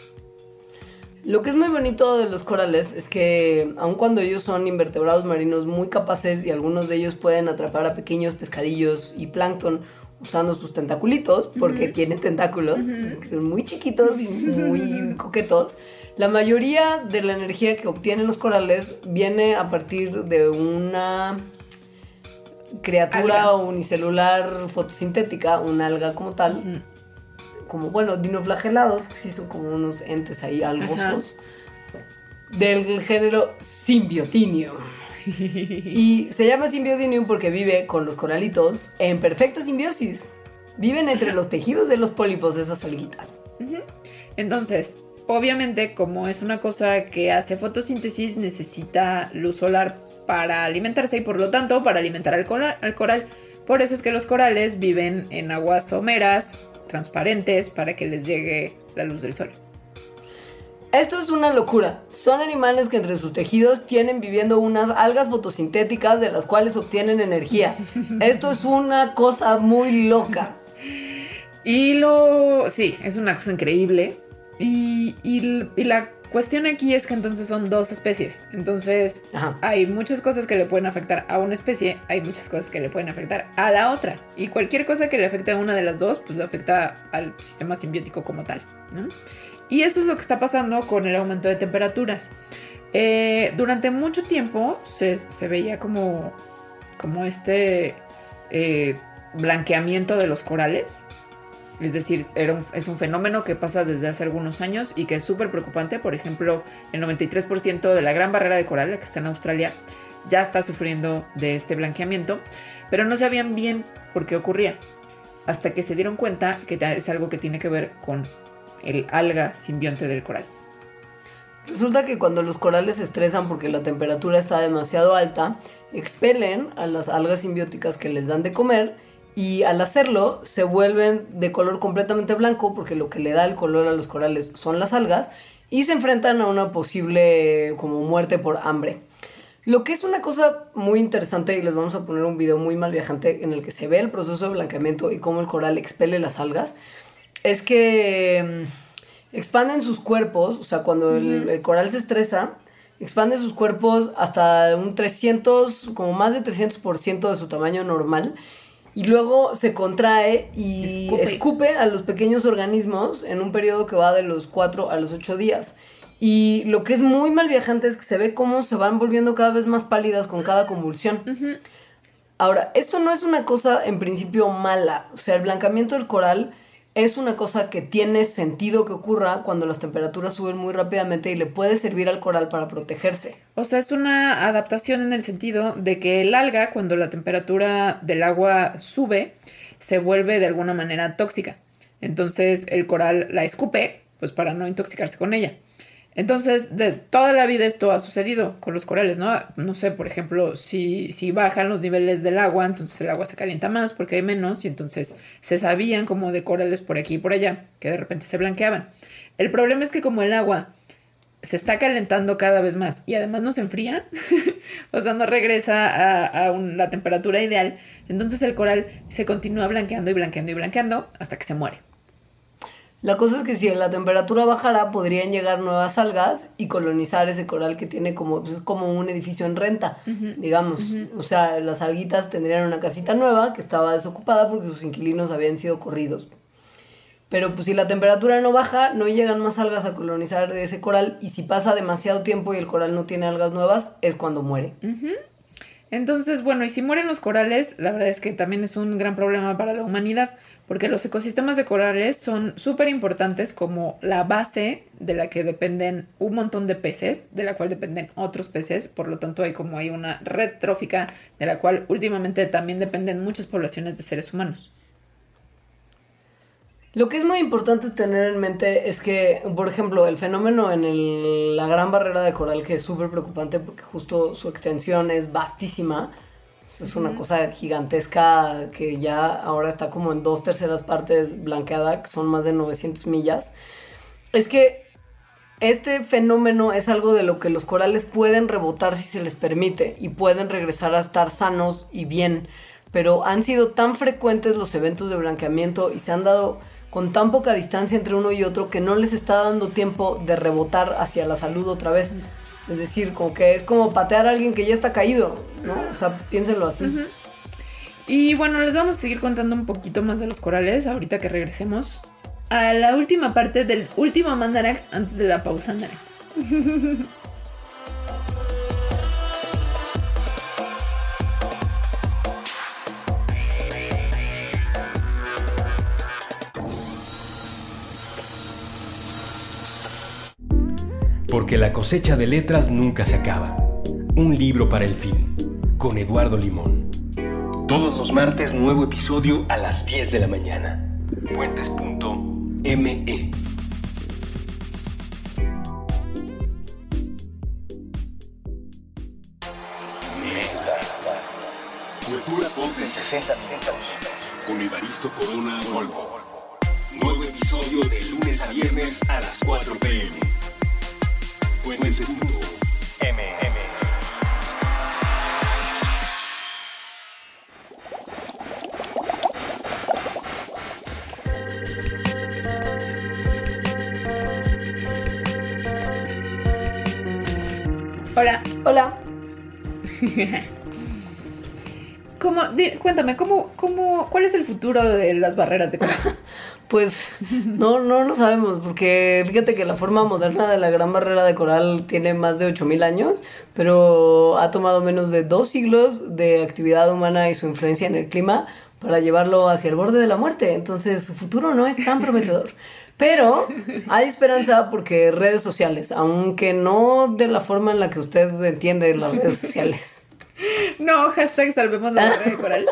Lo que es muy bonito de los corales es que, aun cuando ellos son invertebrados marinos muy capaces y algunos de ellos pueden atrapar a pequeños pescadillos y plancton usando sus tentaculitos, porque tienen tentáculos, que son muy chiquitos y muy coquetos, la mayoría de la energía que obtienen los corales viene a partir de una criatura Alga. unicelular fotosintética, una alga como tal, como, bueno, dinoflagelados, que sí son como unos entes ahí algosos, del género Symbiotinio. y se llama Symbiodinium porque vive con los coralitos en perfecta simbiosis. Viven entre los tejidos de los pólipos de esas alguitas. Entonces, obviamente, como es una cosa que hace fotosíntesis, necesita luz solar para alimentarse y por lo tanto para alimentar al coral. al coral. Por eso es que los corales viven en aguas someras, transparentes, para que les llegue la luz del sol. Esto es una locura. Son animales que entre sus tejidos tienen viviendo unas algas fotosintéticas de las cuales obtienen energía. Esto es una cosa muy loca. Y lo... Sí, es una cosa increíble. Y, y- y la cuestión aquí es que entonces son dos especies. Entonces Ajá. hay muchas cosas que le pueden afectar a una especie, hay muchas cosas que le pueden afectar a la otra. Y cualquier cosa que le afecte a una de las dos, pues le afecta al sistema simbiótico como tal. ¿no? Y esto es lo que está pasando con el aumento de temperaturas. Eh, durante mucho tiempo se, se veía como, como este eh, blanqueamiento de los corales. Es decir, es un fenómeno que pasa desde hace algunos años y que es súper preocupante. Por ejemplo, el 93% de la gran barrera de coral, la que está en Australia, ya está sufriendo de este blanqueamiento, pero no sabían bien por qué ocurría. Hasta que se dieron cuenta que es algo que tiene que ver con el alga simbionte del coral. Resulta que cuando los corales se estresan porque la temperatura está demasiado alta, expelen a las algas simbióticas que les dan de comer y al hacerlo se vuelven de color completamente blanco porque lo que le da el color a los corales son las algas y se enfrentan a una posible como muerte por hambre. Lo que es una cosa muy interesante, y les vamos a poner un video muy mal viajante en el que se ve el proceso de blanqueamiento y cómo el coral expele las algas, es que mm, expanden sus cuerpos, o sea, cuando el, el coral se estresa, expande sus cuerpos hasta un 300, como más de 300% de su tamaño normal. Y luego se contrae y Escupe. escupe. a los pequeños organismos en un periodo que va de los 4 a los 8 días. Y lo que es muy mal viajante es que se ve cómo se van volviendo cada vez más pálidas con cada convulsión. Ahora, esto no es una cosa en principio mala. O sea, el blancamiento del coral es una cosa que tiene sentido que ocurra cuando las temperaturas suben muy rápidamente y le puede servir al coral para protegerse. O sea, es una adaptación en el sentido de que el alga, cuando la temperatura del agua sube, se vuelve de alguna manera tóxica. Entonces el coral la escupe, pues para no intoxicarse con ella. Entonces, de toda la vida esto ha sucedido con los corales, ¿no? No sé, por ejemplo, si, si bajan los niveles del agua, entonces el agua se calienta más porque hay menos y entonces se sabían como de corales por aquí y por allá que de repente se blanqueaban. El problema es que como el agua se está calentando cada vez más y además no se enfría, o sea, no regresa a, la temperatura ideal, entonces el coral se continúa blanqueando y blanqueando y blanqueando hasta que se muere. La cosa es que si la temperatura bajara, podrían llegar nuevas algas y colonizar ese coral que tiene como, pues, es como un edificio en renta, digamos. O sea, las alguitas tendrían una casita nueva que estaba desocupada porque sus inquilinos habían sido corridos. Pero pues si la temperatura no baja, no llegan más algas a colonizar ese coral y si pasa demasiado tiempo y el coral no tiene algas nuevas, es cuando muere. Entonces, bueno, y si mueren los corales, la verdad es que también es un gran problema para la humanidad, porque los ecosistemas de corales son súper importantes como la base de la que dependen un montón de peces, de la cual dependen otros peces, por lo tanto hay como hay una red trófica de la cual últimamente también dependen muchas poblaciones de seres humanos. Lo que es muy importante tener en mente es que, por ejemplo, el fenómeno en la gran barrera de coral, que es súper preocupante porque justo su extensión es vastísima, es una cosa gigantesca que ya ahora está como en dos terceras partes blanqueada, que son más de 900 millas, es que este fenómeno es algo de lo que los corales pueden rebotar si se les permite y pueden regresar a estar sanos y bien, pero han sido tan frecuentes los eventos de blanqueamiento y se han dado con tan poca distancia entre uno y otro que no les está dando tiempo de rebotar hacia la salud otra vez. Es decir, como que es como patear a alguien que ya está caído, ¿no? O sea, piénsenlo así. Y bueno, les vamos a seguir contando un poquito más de los corales ahorita que regresemos a la última parte del último Mandarax antes de la pausa Mandarax. Porque la cosecha de letras nunca se acaba. Un libro para el fin. Con Eduardo Limón. Todos los martes nuevo episodio a las 10 de la mañana. Puentes.me. Cultura pop de 60 minutos. Con Evaristo Corona Volvo. Nuevo episodio de lunes a viernes a las 4 pm. Puentes.me. Hola, Hola. ¿cómo, di- cuéntame, ¿cómo, cómo, ¿cuál es el futuro de las barreras de coral? Pues no, no lo sabemos, porque fíjate que la forma moderna de la gran barrera de coral tiene más de 8000 años, pero ha tomado menos de dos siglos de actividad humana y su influencia en el clima para llevarlo hacia el borde de la muerte. Entonces su futuro no es tan prometedor. Pero hay esperanza porque redes sociales, aunque no de la forma en la que usted entiende las redes sociales. No, hashtag salvemos la barrera de coral.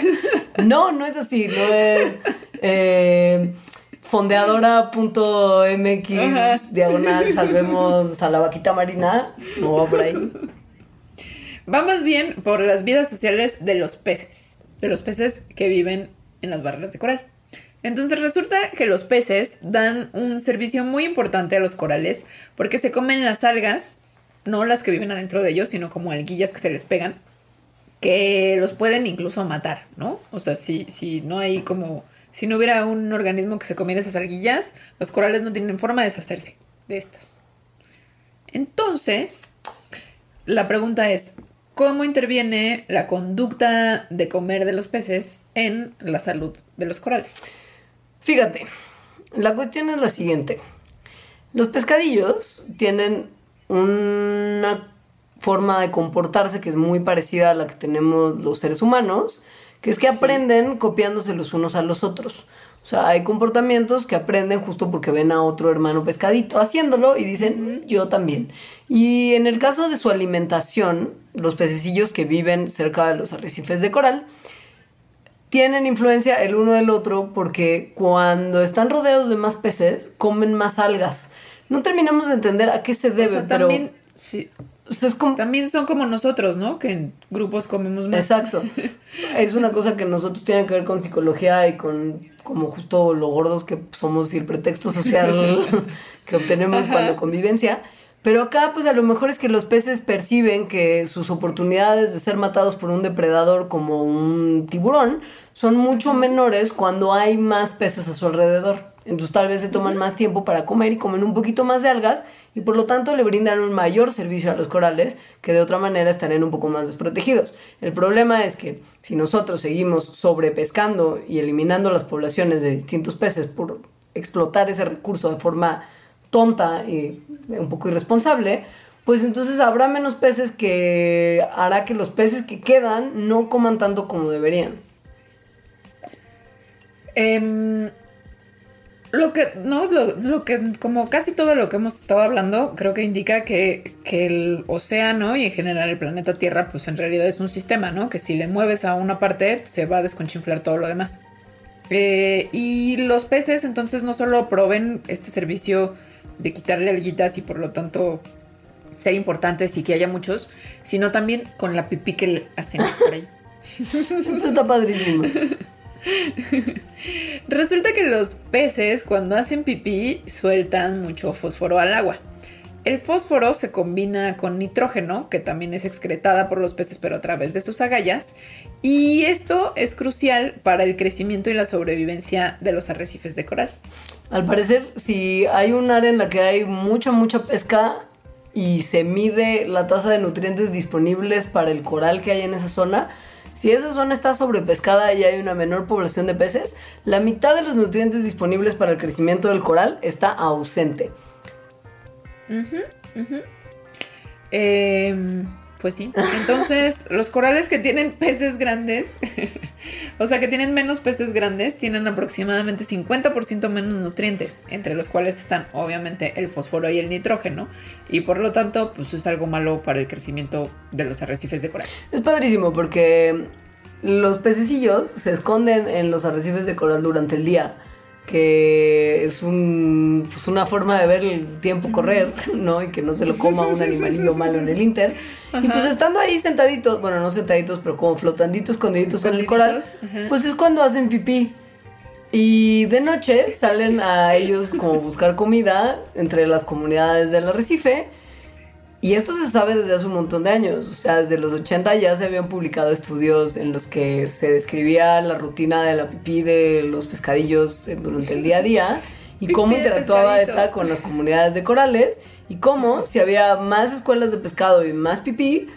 No, no es así, no es eh, fondeadora.mx diagonal salvemos a la vaquita marina, no va por ahí. Va más bien por las vidas sociales de los peces, de los peces que viven en las barreras de coral. Entonces resulta que los peces dan un servicio muy importante a los corales porque se comen las algas, no las que viven adentro de ellos, sino como alguillas que se les pegan, que los pueden incluso matar, ¿no? O sea, si, si no hay como, si no hubiera un organismo que se comiera esas alguillas, los corales no tienen forma de deshacerse de estas. Entonces, la pregunta es, ¿cómo interviene la conducta de comer de los peces en la salud de los corales? Fíjate, la cuestión es la siguiente. Los pescadillos tienen una forma de comportarse que es muy parecida a la que tenemos los seres humanos, que es que aprenden copiándose los unos a los otros. O sea, hay comportamientos que aprenden justo porque ven a otro hermano pescadito haciéndolo y dicen, yo también. Y en el caso de su alimentación, los pececillos que viven cerca de los arrecifes de coral, tienen influencia el uno del otro porque cuando están rodeados de más peces, comen más algas. No terminamos de entender a qué se debe, pero... También, sí. También son como nosotros, ¿no? Que en grupos comemos más. Exacto. es una cosa que nosotros tiene que ver con psicología y con como justo lo gordos que somos y el pretexto social que obtenemos cuando convivencia. Pero acá, pues a lo mejor es que los peces perciben que sus oportunidades de ser matados por un depredador como un tiburón son mucho menores cuando hay más peces a su alrededor. Entonces tal vez se toman más tiempo para comer y comen un poquito más de algas y por lo tanto le brindan un mayor servicio a los corales que de otra manera estarían un poco más desprotegidos. El problema es que si nosotros seguimos sobrepescando y eliminando las poblaciones de distintos peces por explotar ese recurso de forma tonta y un poco irresponsable, pues entonces habrá menos peces que hará que los peces que quedan no coman tanto como deberían. Em, lo que, no, lo, que, como casi todo lo que hemos estado hablando, creo que indica que, que, el océano y en general el planeta Tierra, pues en realidad es un sistema, ¿no? Que si le mueves a una parte, se va a desconchinflar todo lo demás. Eh, y los peces, entonces, no solo proveen este servicio de quitarle alguitas y por lo tanto ser importantes y que haya muchos, sino también con la pipí que le hacen por ahí. Esto está padrísimo. Resulta que los peces cuando hacen pipí sueltan mucho fósforo al agua. El fósforo se combina con nitrógeno, que también es excretada por los peces pero a través de sus agallas, y esto es crucial para el crecimiento y la sobrevivencia de los arrecifes de coral. Al parecer, si hay un área en la que hay mucha, mucha pesca y se mide la tasa de nutrientes disponibles para el coral que hay en esa zona, si esa zona está sobrepescada y hay una menor población de peces, la mitad de los nutrientes disponibles para el crecimiento del coral está ausente. eh, pues sí. Entonces, los corales que tienen peces grandes, o sea, que tienen menos peces grandes, tienen aproximadamente 50% menos nutrientes, entre los cuales están obviamente el fósforo y el nitrógeno, y por lo tanto, pues es algo malo para el crecimiento de los arrecifes de coral. Es padrísimo porque los pececillos se esconden en los arrecifes de coral durante el día que es un, pues una forma de ver el tiempo correr, ¿no? Y que no se lo coma un animalillo malo en el Inter. Y pues estando ahí sentaditos, bueno, no sentaditos, pero como flotanditos, escondiditos en el coral, pues es cuando hacen pipí. Y de noche salen a ellos como buscar comida entre las comunidades del arrecife y esto se sabe desde hace un montón de años, o sea, desde los 80 ya se habían publicado estudios en los que se describía la rutina de la pipí de los pescadillos durante el día a día y cómo interactuaba esta con las comunidades de corales y cómo si había más escuelas de pescado y más pipí,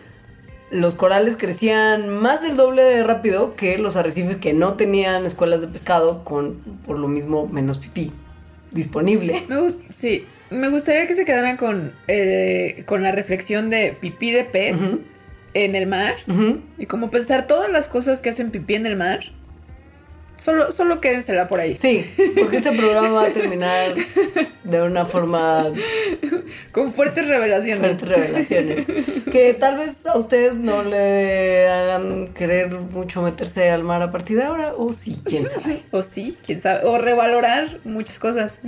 los corales crecían más del doble de rápido que los arrecifes que no tenían escuelas de pescado con por lo mismo menos pipí disponible. Sí, me gustaría que se quedaran con, eh, con la reflexión de pipí de pez en el mar y como pensar todas las cosas que hacen pipí en el mar Solo, solo quédensela por ahí. Sí, porque este programa va a terminar de una forma... Con fuertes revelaciones. Fuertes revelaciones. Que tal vez a usted no le hagan querer mucho meterse al mar a partir de ahora, o sí, quién sabe. O sí, quién sabe. O revalorar muchas cosas.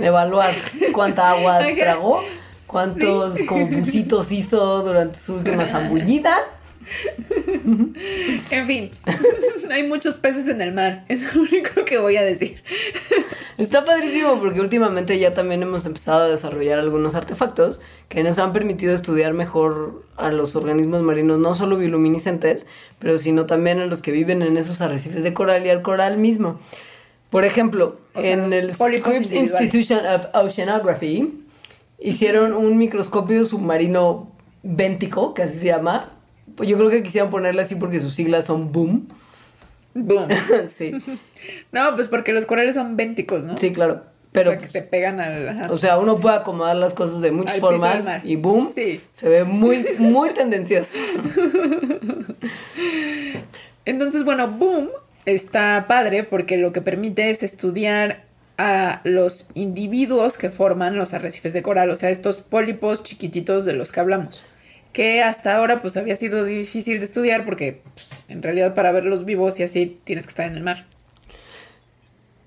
Evaluar cuánta agua tragó, cuántos como bucitos hizo durante sus últimas zambullidas. en fin, hay muchos peces en el mar, es lo único que voy a decir. Está padrísimo porque últimamente ya también hemos empezado a desarrollar algunos artefactos que nos han permitido estudiar mejor a los organismos marinos, no solo bioluminiscentes, pero sino también a los que viven en esos arrecifes de coral y al coral mismo. Por ejemplo, O sea, en el Scripps. Institution of Oceanography hicieron un microscopio submarino béntico, que así se llama. Pues Yo creo que quisieran ponerle así porque sus siglas son BOOM. Boom. sí, No, pues porque los corales son bénticos, ¿no? sí, claro. Pero, o sea, que se pegan al... o sea, uno puede acomodar las cosas de muchas formas y boom, Sí. se ve muy, muy tendencioso. Entonces, bueno, Boom está padre porque lo que permite es estudiar a los individuos que forman los arrecifes de coral, o sea, estos pólipos chiquititos de los que hablamos, que hasta ahora pues había sido difícil de estudiar porque pues, en realidad para verlos vivos y así tienes que estar en el mar.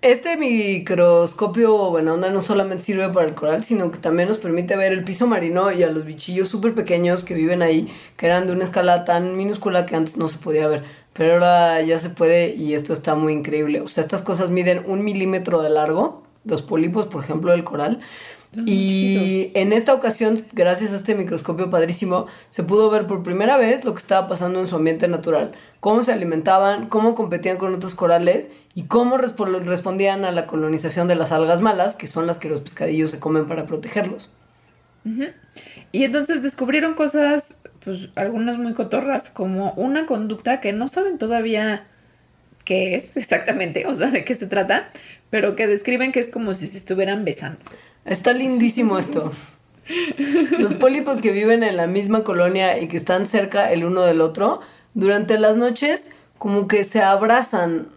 Este microscopio buena onda no solamente sirve para el coral, sino que también nos permite ver el piso marino y a los bichillos súper pequeños que viven ahí, que eran de una escala tan minúscula que antes no se podía ver. Pero ahora ya se puede y esto está muy increíble. O sea, estas cosas miden un milímetro de largo, los pólipos, por ejemplo, del coral. Y en esta ocasión, gracias a este microscopio padrísimo, se pudo ver por primera vez lo que estaba pasando en su ambiente natural. Cómo se alimentaban, cómo competían con otros corales y cómo respo- respondían a la colonización de las algas malas, que son las que los pescadillos se comen para protegerlos. Y entonces descubrieron cosas, pues algunas muy cotorras, como una conducta que no saben todavía qué es exactamente, o sea, de qué se trata, pero que describen que es como si se estuvieran besando. Está lindísimo esto. Los pólipos que viven en la misma colonia y que están cerca el uno del otro, durante las noches como que se abrazan.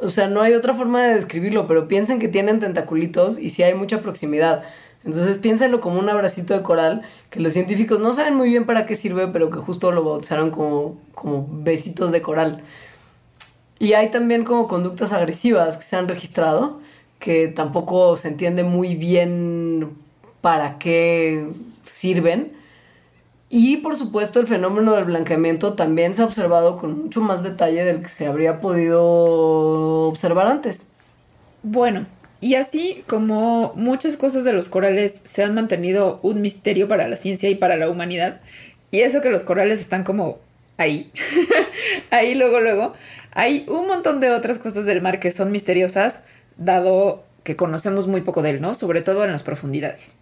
O sea, no hay otra forma de describirlo, pero piensen que tienen tentaculitos y sí hay mucha proximidad. Entonces piénsenlo como un abracito de coral, que los científicos no saben muy bien para qué sirve, pero que justo lo bautizaron como, como besitos de coral. Y hay también como conductas agresivas que se han registrado, que tampoco se entiende muy bien para qué sirven. Y por supuesto el fenómeno del blanqueamiento también se ha observado con mucho más detalle del que se habría podido observar antes. Bueno, y así como muchas cosas de los corales se han mantenido un misterio para la ciencia y para la humanidad, y eso que los corales están como ahí, ahí luego, luego, hay un montón de otras cosas del mar que son misteriosas, dado que conocemos muy poco de él, ¿no? Sobre todo en las profundidades.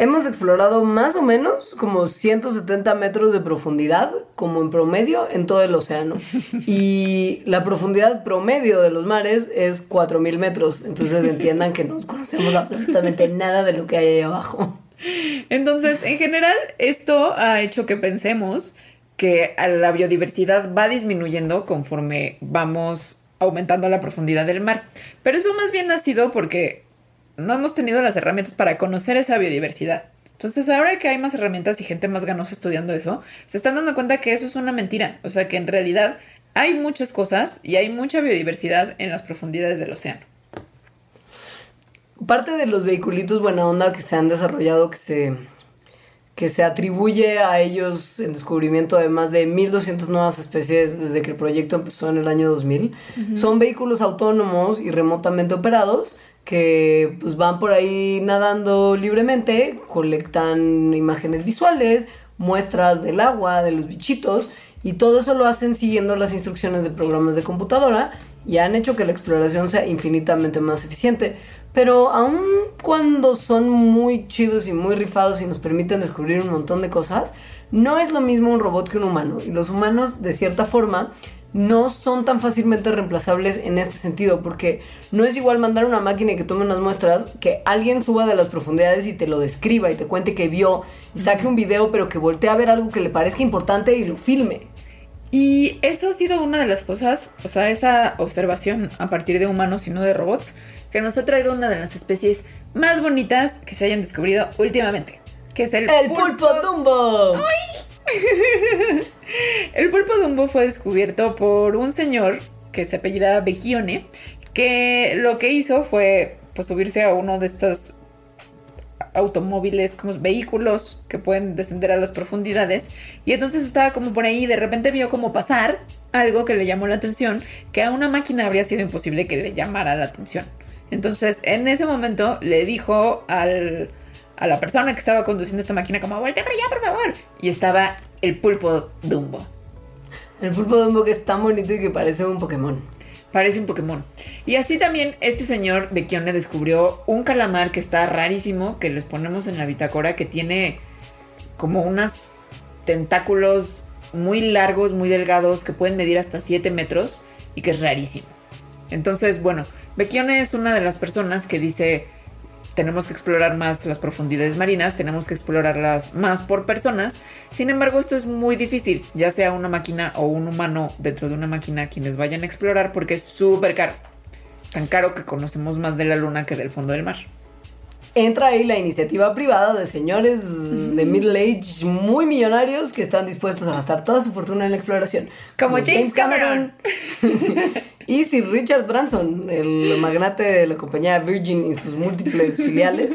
Hemos explorado más o menos como 170 metros de profundidad, como en promedio, en todo el océano. Y la profundidad promedio de los mares es 4.000 metros. Entonces entiendan que no conocemos absolutamente nada de lo que hay ahí abajo. Entonces, en general, esto ha hecho que pensemos que la biodiversidad va disminuyendo conforme vamos aumentando la profundidad del mar. Pero eso más bien ha sido porque no hemos tenido las herramientas para conocer esa biodiversidad. Entonces, ahora que hay más herramientas y gente más ganosa estudiando eso, se están dando cuenta que eso es una mentira. O sea, que en realidad hay muchas cosas y hay mucha biodiversidad en las profundidades del océano. Parte de los vehiculitos buena onda que se han desarrollado, que se, que se atribuye a ellos el descubrimiento de más de 1.200 nuevas especies desde que el proyecto empezó en el año 2000, son vehículos autónomos y remotamente operados que pues van por ahí nadando libremente, colectan imágenes visuales, muestras del agua, de los bichitos, y todo eso lo hacen siguiendo las instrucciones de programas de computadora y han hecho que la exploración sea infinitamente más eficiente. Pero aun cuando son muy chidos y muy rifados y nos permiten descubrir un montón de cosas, no es lo mismo un robot que un humano. Y los humanos, de cierta forma, no son tan fácilmente reemplazables en este sentido, porque no es igual mandar una máquina que tome unas muestras, que alguien suba de las profundidades y te lo describa y te cuente que vio y saque un video, pero que voltee a ver algo que le parezca importante y lo filme. Y eso ha sido una de las cosas, o sea, esa observación a partir de humanos y no de robots, que nos ha traído una de las especies más bonitas que se hayan descubrido últimamente, que es el, ¡El pulpo Dumbo! El pulpo Dumbo fue descubierto por un señor que se apellida Becchione, que lo que hizo fue pues subirse a uno de estos automóviles, como vehículos que pueden descender a las profundidades. Y entonces estaba como por ahí y de repente vio como pasar algo que le llamó la atención, que a una máquina habría sido imposible que le llamara la atención. Entonces, en ese momento le dijo al, a la persona que estaba conduciendo esta máquina como, voltea para allá, por favor. Y estaba el pulpo Dumbo. El pulpo Dumbo que es tan bonito y que parece un Pokémon. Parece un Pokémon. Y así también este señor de le descubrió un calamar que está rarísimo, que les ponemos en la bitácora, que tiene como unos tentáculos muy largos, muy delgados, que pueden medir hasta 7 metros y que es rarísimo. Entonces, bueno, Becchione es una de las personas que dice tenemos que explorar más las profundidades marinas, tenemos que explorarlas más por personas. Sin embargo, esto es muy difícil, ya sea una máquina o un humano dentro de una máquina quienes vayan a explorar porque es súper caro. Tan caro que conocemos más de la luna que del fondo del mar entra ahí la iniciativa privada de señores de middle age muy millonarios que están dispuestos a gastar toda su fortuna en la exploración. Como, James, Cameron. y si Richard Branson, el magnate de la compañía Virgin y sus múltiples filiales,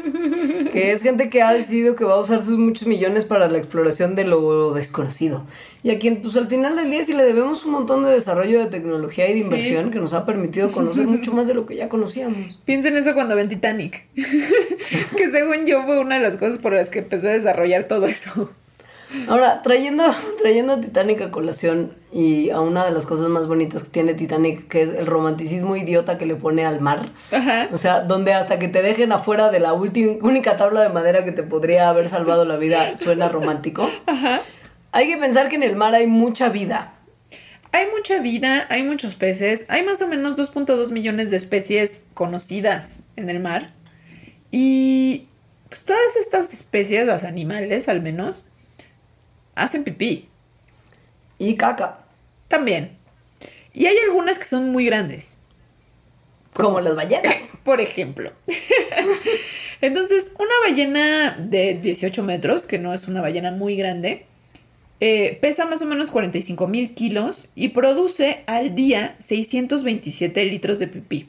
que es gente que ha decidido que va a usar sus muchos millones para la exploración de lo desconocido y a quien pues al final del día sí le debemos un montón de desarrollo de tecnología y de inversión que nos ha permitido conocer mucho más de lo que ya conocíamos. Piensen eso cuando ven Titanic, que según yo fue una de las cosas por las que empecé a desarrollar todo eso. Ahora, trayendo, trayendo a Titanic a colación y a una de las cosas más bonitas que tiene Titanic, que es el romanticismo idiota que le pone al mar. O sea, donde hasta que te dejen afuera de la única tabla de madera que te podría haber salvado la vida suena romántico. Ajá. Hay que pensar que en el mar hay mucha vida. Hay mucha vida, hay muchos peces, hay más o menos 2.2 millones de especies conocidas en el mar. Y pues todas estas especies, los animales al menos, hacen pipí. Y caca. También. Y hay algunas que son muy grandes. Como las ballenas. Por ejemplo. Entonces, una ballena de 18 metros, que no es una ballena muy grande, eh, pesa más o menos 45 mil kilos y produce al día 627 litros de pipí.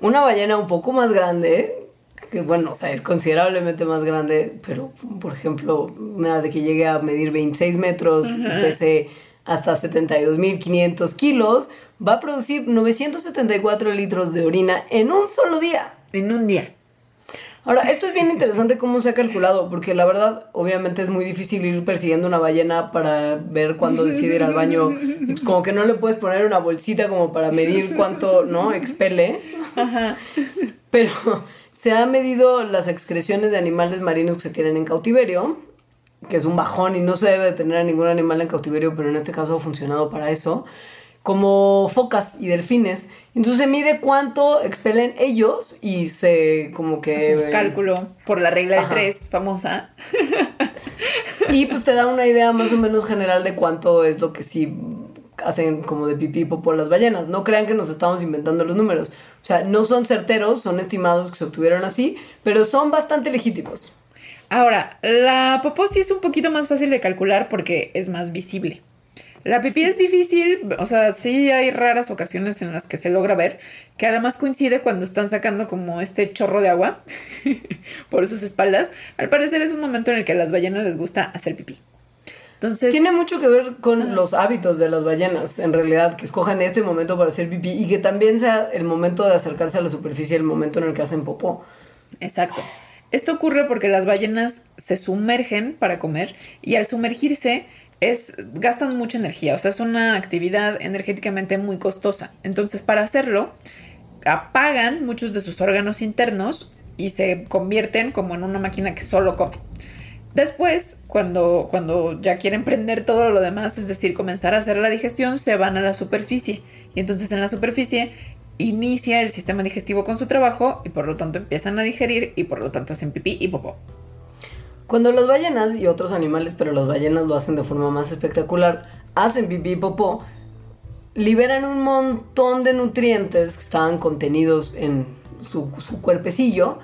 Una ballena un poco más grande, que bueno, o sea, es considerablemente más grande, pero por ejemplo, nada de que llegue a medir 26 metros y pese hasta 72.500 kilos, va a producir 974 litros de orina en un solo día. En un día. Ahora, esto es bien interesante cómo se ha calculado, porque la verdad, obviamente es muy difícil ir persiguiendo una ballena para ver cuándo decide ir al baño. Pues como que no le puedes poner una bolsita como para medir cuánto, ¿no? Expele. Ajá. Pero se han medido las excreciones de animales marinos que se tienen en cautiverio, que es un bajón y no se debe de tener a ningún animal en cautiverio, pero en este caso ha funcionado para eso, como focas y delfines. Entonces se mide cuánto expelen ellos y se como que... un cálculo por la regla de tres, famosa. y pues te da una idea más o menos general de cuánto es lo que sí hacen como de pipí por las ballenas. No crean que nos estamos inventando los números. O sea, no son certeros, son estimados que se obtuvieron así, pero son bastante legítimos. Ahora, la popó sí es un poquito más fácil de calcular porque es más visible. La pipí es difícil, o sea, sí hay raras ocasiones en las que se logra ver, que además coincide cuando están sacando como este chorro de agua por sus espaldas. Al parecer es un momento en el que a las ballenas les gusta hacer pipí. Entonces, Tiene mucho que ver con los hábitos de las ballenas, en realidad, que escojan este momento para hacer pipí y que también sea el momento de acercarse a la superficie, el momento en el que hacen popó. Exacto. Esto ocurre porque las ballenas se sumergen para comer y al sumergirse es, gastan mucha energía, o sea, es una actividad energéticamente muy costosa. Entonces, para hacerlo, apagan muchos de sus órganos internos y se convierten como en una máquina que solo come. Después, cuando, cuando ya quieren prender todo lo demás, es decir, comenzar a hacer la digestión, se van a la superficie. Y entonces en la superficie inicia el sistema digestivo con su trabajo y por lo tanto empiezan a digerir y por lo tanto hacen pipí y popó. Cuando las ballenas y otros animales, pero las ballenas lo hacen de forma más espectacular, hacen pipí y popó, liberan un montón de nutrientes que estaban contenidos en su, cuerpecillo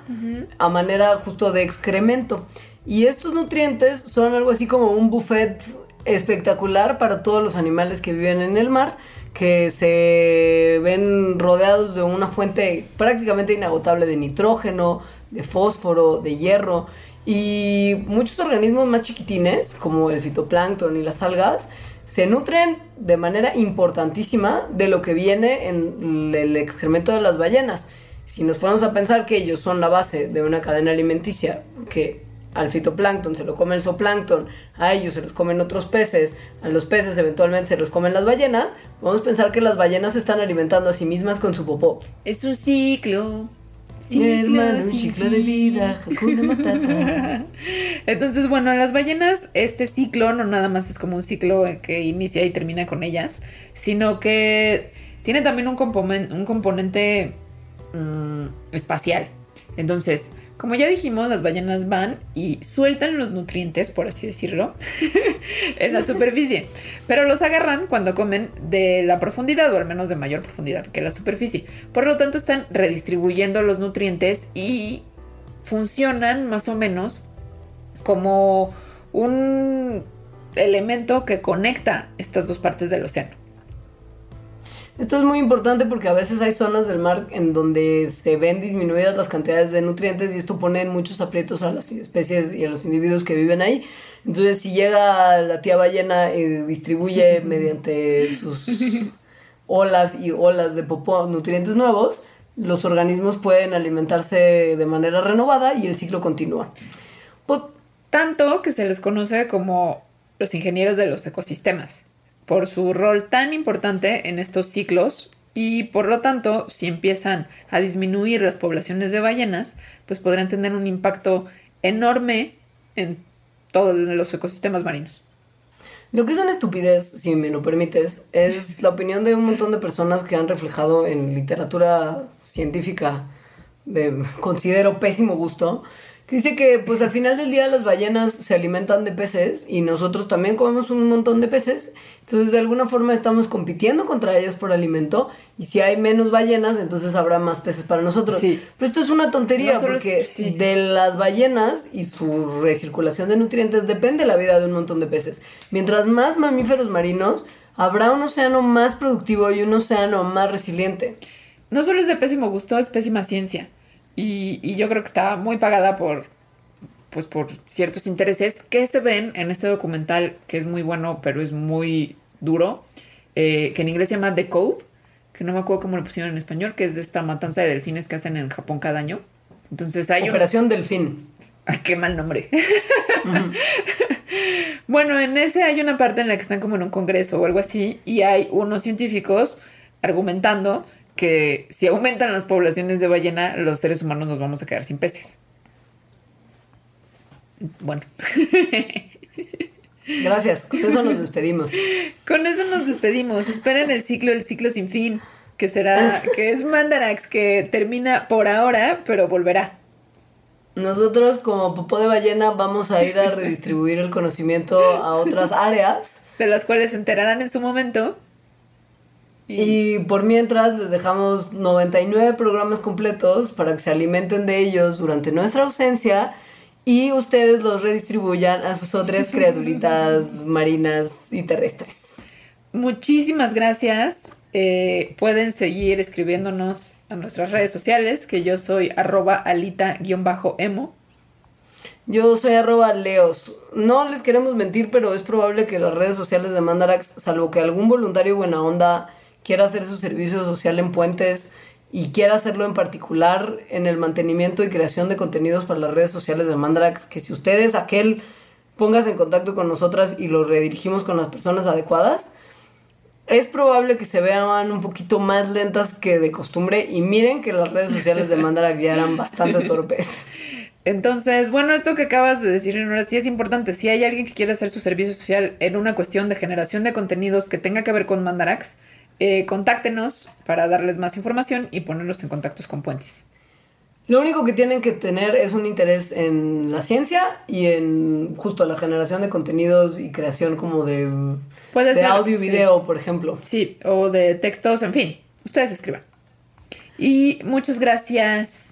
a manera justo de excremento. Y estos nutrientes son algo así como un buffet espectacular para todos los animales que viven en el mar, que se ven rodeados de una fuente prácticamente inagotable de nitrógeno, de fósforo, de hierro y muchos organismos más chiquitines, como el fitoplancton y las algas, se nutren de manera importantísima de lo que viene en el excremento de las ballenas. Si nos ponemos a pensar que ellos son la base de una cadena alimenticia, que al fitoplancton se lo come el zooplancton, a ellos se los comen otros peces, a los peces eventualmente se los comen las ballenas, vamos a pensar que las ballenas se están alimentando a sí mismas con su popó. Es un ciclo. Mi hermano, un ciclo de vida, Matata. Entonces, bueno, las ballenas, este ciclo no nada más es como un ciclo que inicia y termina con ellas, sino que tiene también un, componen- un componente mm, espacial. Entonces, como ya dijimos, las ballenas van y sueltan los nutrientes, por así decirlo, en la superficie. Pero los agarran cuando comen de la profundidad, o al menos de mayor profundidad que la superficie. Por lo tanto, están redistribuyendo los nutrientes y funcionan más o menos como un elemento que conecta estas dos partes del océano. Esto es muy importante porque a veces hay zonas del mar en donde se ven disminuidas las cantidades de nutrientes y esto pone en muchos aprietos a las especies y a los individuos que viven ahí. Entonces, si llega la tía ballena y distribuye mediante sus olas y olas de popó nutrientes nuevos, los organismos pueden alimentarse de manera renovada y el ciclo continúa. Pues, Tanto que se les conoce como los ingenieros de los ecosistemas, por su rol tan importante en estos ciclos y por lo tanto, si empiezan a disminuir las poblaciones de ballenas, pues podrían tener un impacto enorme en todos los ecosistemas marinos. Lo que es una estupidez, si me lo permites, es la opinión de un montón de personas que han reflejado en literatura científica de, considero, pésimo gusto, dice que pues al final del día las ballenas se alimentan de peces y nosotros también comemos un montón de peces, entonces de alguna forma estamos compitiendo contra ellas por alimento y si hay menos ballenas, entonces habrá más peces para nosotros. Sí. Pero esto es una tontería porque sí. de las ballenas y su recirculación de nutrientes depende la vida de un montón de peces. Mientras más mamíferos marinos, habrá un océano más productivo y un océano más resiliente. No solo es de pésimo gusto, es pésima ciencia. Y, y yo creo que está muy pagada por, pues, por ciertos intereses que se ven en este documental, que es muy bueno, pero es muy duro, eh, que en inglés se llama The Cove, que no me acuerdo cómo lo pusieron en español, que es de esta matanza de delfines que hacen en Japón cada año. Entonces hay un... Operación Delfín. Ay, qué mal nombre. bueno, en ese hay una parte en la que están como en un congreso o algo así y hay unos científicos argumentando que si aumentan las poblaciones de ballena, los seres humanos nos vamos a quedar sin peces. Bueno, Gracias, con eso nos despedimos. con eso nos despedimos. Esperen el ciclo, el ciclo sin fin, que será, que es Mandarax, que termina por ahora, pero volverá. Nosotros como popó de ballena vamos a ir a redistribuir el conocimiento a otras áreas. De las cuales se enterarán en su momento. Y por mientras les dejamos 99 programas completos para que se alimenten de ellos durante nuestra ausencia y ustedes los redistribuyan a sus otras criaturitas marinas y terrestres. Muchísimas gracias. Eh, pueden seguir escribiéndonos a nuestras redes sociales, que yo soy arroba alita-emo. Yo soy arroba leos. No les queremos mentir, pero es probable que las redes sociales de Mandarax, salvo que algún voluntario buena onda quiera hacer su servicio social en puentes y quiera hacerlo en particular en el mantenimiento y creación de contenidos para las redes sociales de Mandarax, que si ustedes aquel póngase en contacto con nosotras y lo redirigimos con las personas adecuadas, es probable que se vean un poquito más lentas que de costumbre y miren que las redes sociales de Mandarax ya eran bastante torpes. Entonces, bueno, esto que acabas de decir, Nora, sí es importante. Si hay alguien que quiere hacer su servicio social en una cuestión de generación de contenidos que tenga que ver con Mandarax, eh, contáctenos para darles más información y ponerlos en contactos con Puentes. Lo único que tienen que tener es un interés en la ciencia y en justo la generación de contenidos y creación como de, Puede de ser, audio y sí. video, por ejemplo. Sí, o de textos, en fin, ustedes escriban. Y muchas gracias.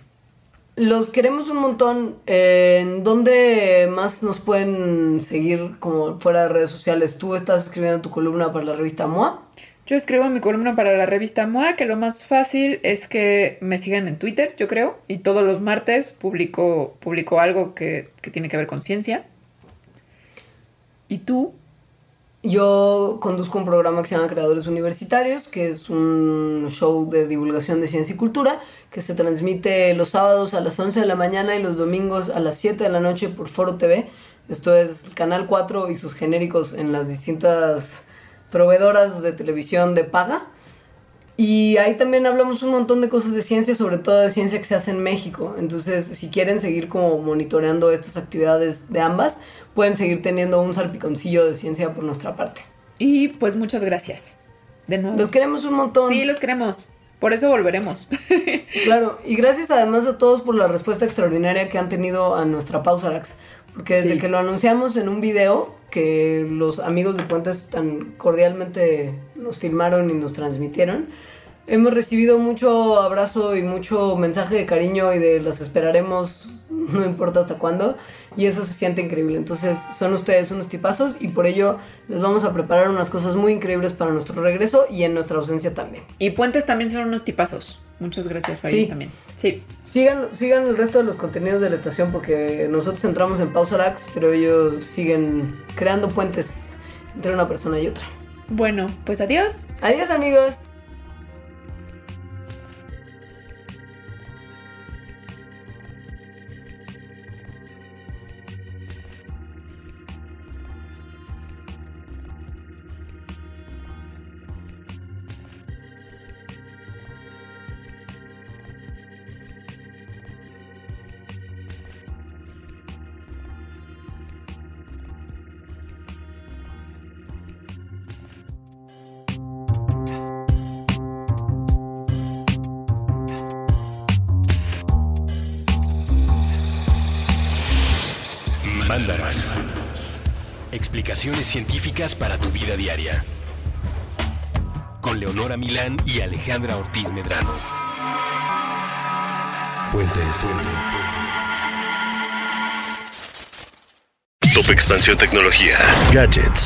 Los queremos un montón. Eh, ¿En dónde más nos pueden seguir como fuera de redes sociales? Tú estás escribiendo tu columna para la revista MOA. Yo escribo mi columna para la revista MOA, que lo más fácil es que me sigan en Twitter, yo creo, y todos los martes publico, publico algo que, que tiene que ver con ciencia. ¿Y tú? Yo conduzco un programa que se llama Creadores Universitarios, que es un show de divulgación de ciencia y cultura, que se transmite los sábados a las 11 de la mañana y los domingos a las 7 de la noche por Foro TV. Esto es Canal 4 y sus genéricos en las distintas proveedoras de televisión de paga. Y ahí también hablamos un montón de cosas de ciencia, sobre todo de ciencia que se hace en México. Entonces, si quieren seguir como monitoreando estas actividades de ambas, pueden seguir teniendo un salpiconcillo de ciencia por nuestra parte. Y pues muchas gracias. De nuevo. Los queremos un montón. Sí, los queremos. Por eso volveremos. claro, y gracias además a todos por la respuesta extraordinaria que han tenido a nuestra Pausarax. Porque desde Sí. que lo anunciamos en un video que los amigos de Puentes tan cordialmente nos filmaron y nos transmitieron, hemos recibido mucho abrazo y mucho mensaje de cariño y de las esperaremos, no importa hasta cuándo, y eso se siente increíble. Entonces son ustedes unos tipazos y por ello les vamos a preparar unas cosas muy increíbles para nuestro regreso y en nuestra ausencia también. Y Puentes también son unos tipazos. Muchas gracias para Sí. ellos también. Sí. Sigan, sigan el resto de los contenidos de la estación porque nosotros entramos en pausa lax, pero ellos siguen creando puentes entre una persona y otra. Bueno, pues adiós. Adiós amigos. Para tu vida diaria. Con Leonora Milán y Alejandra Ortiz Medrano. Puentes. Top Expansión Tecnología. Gadgets.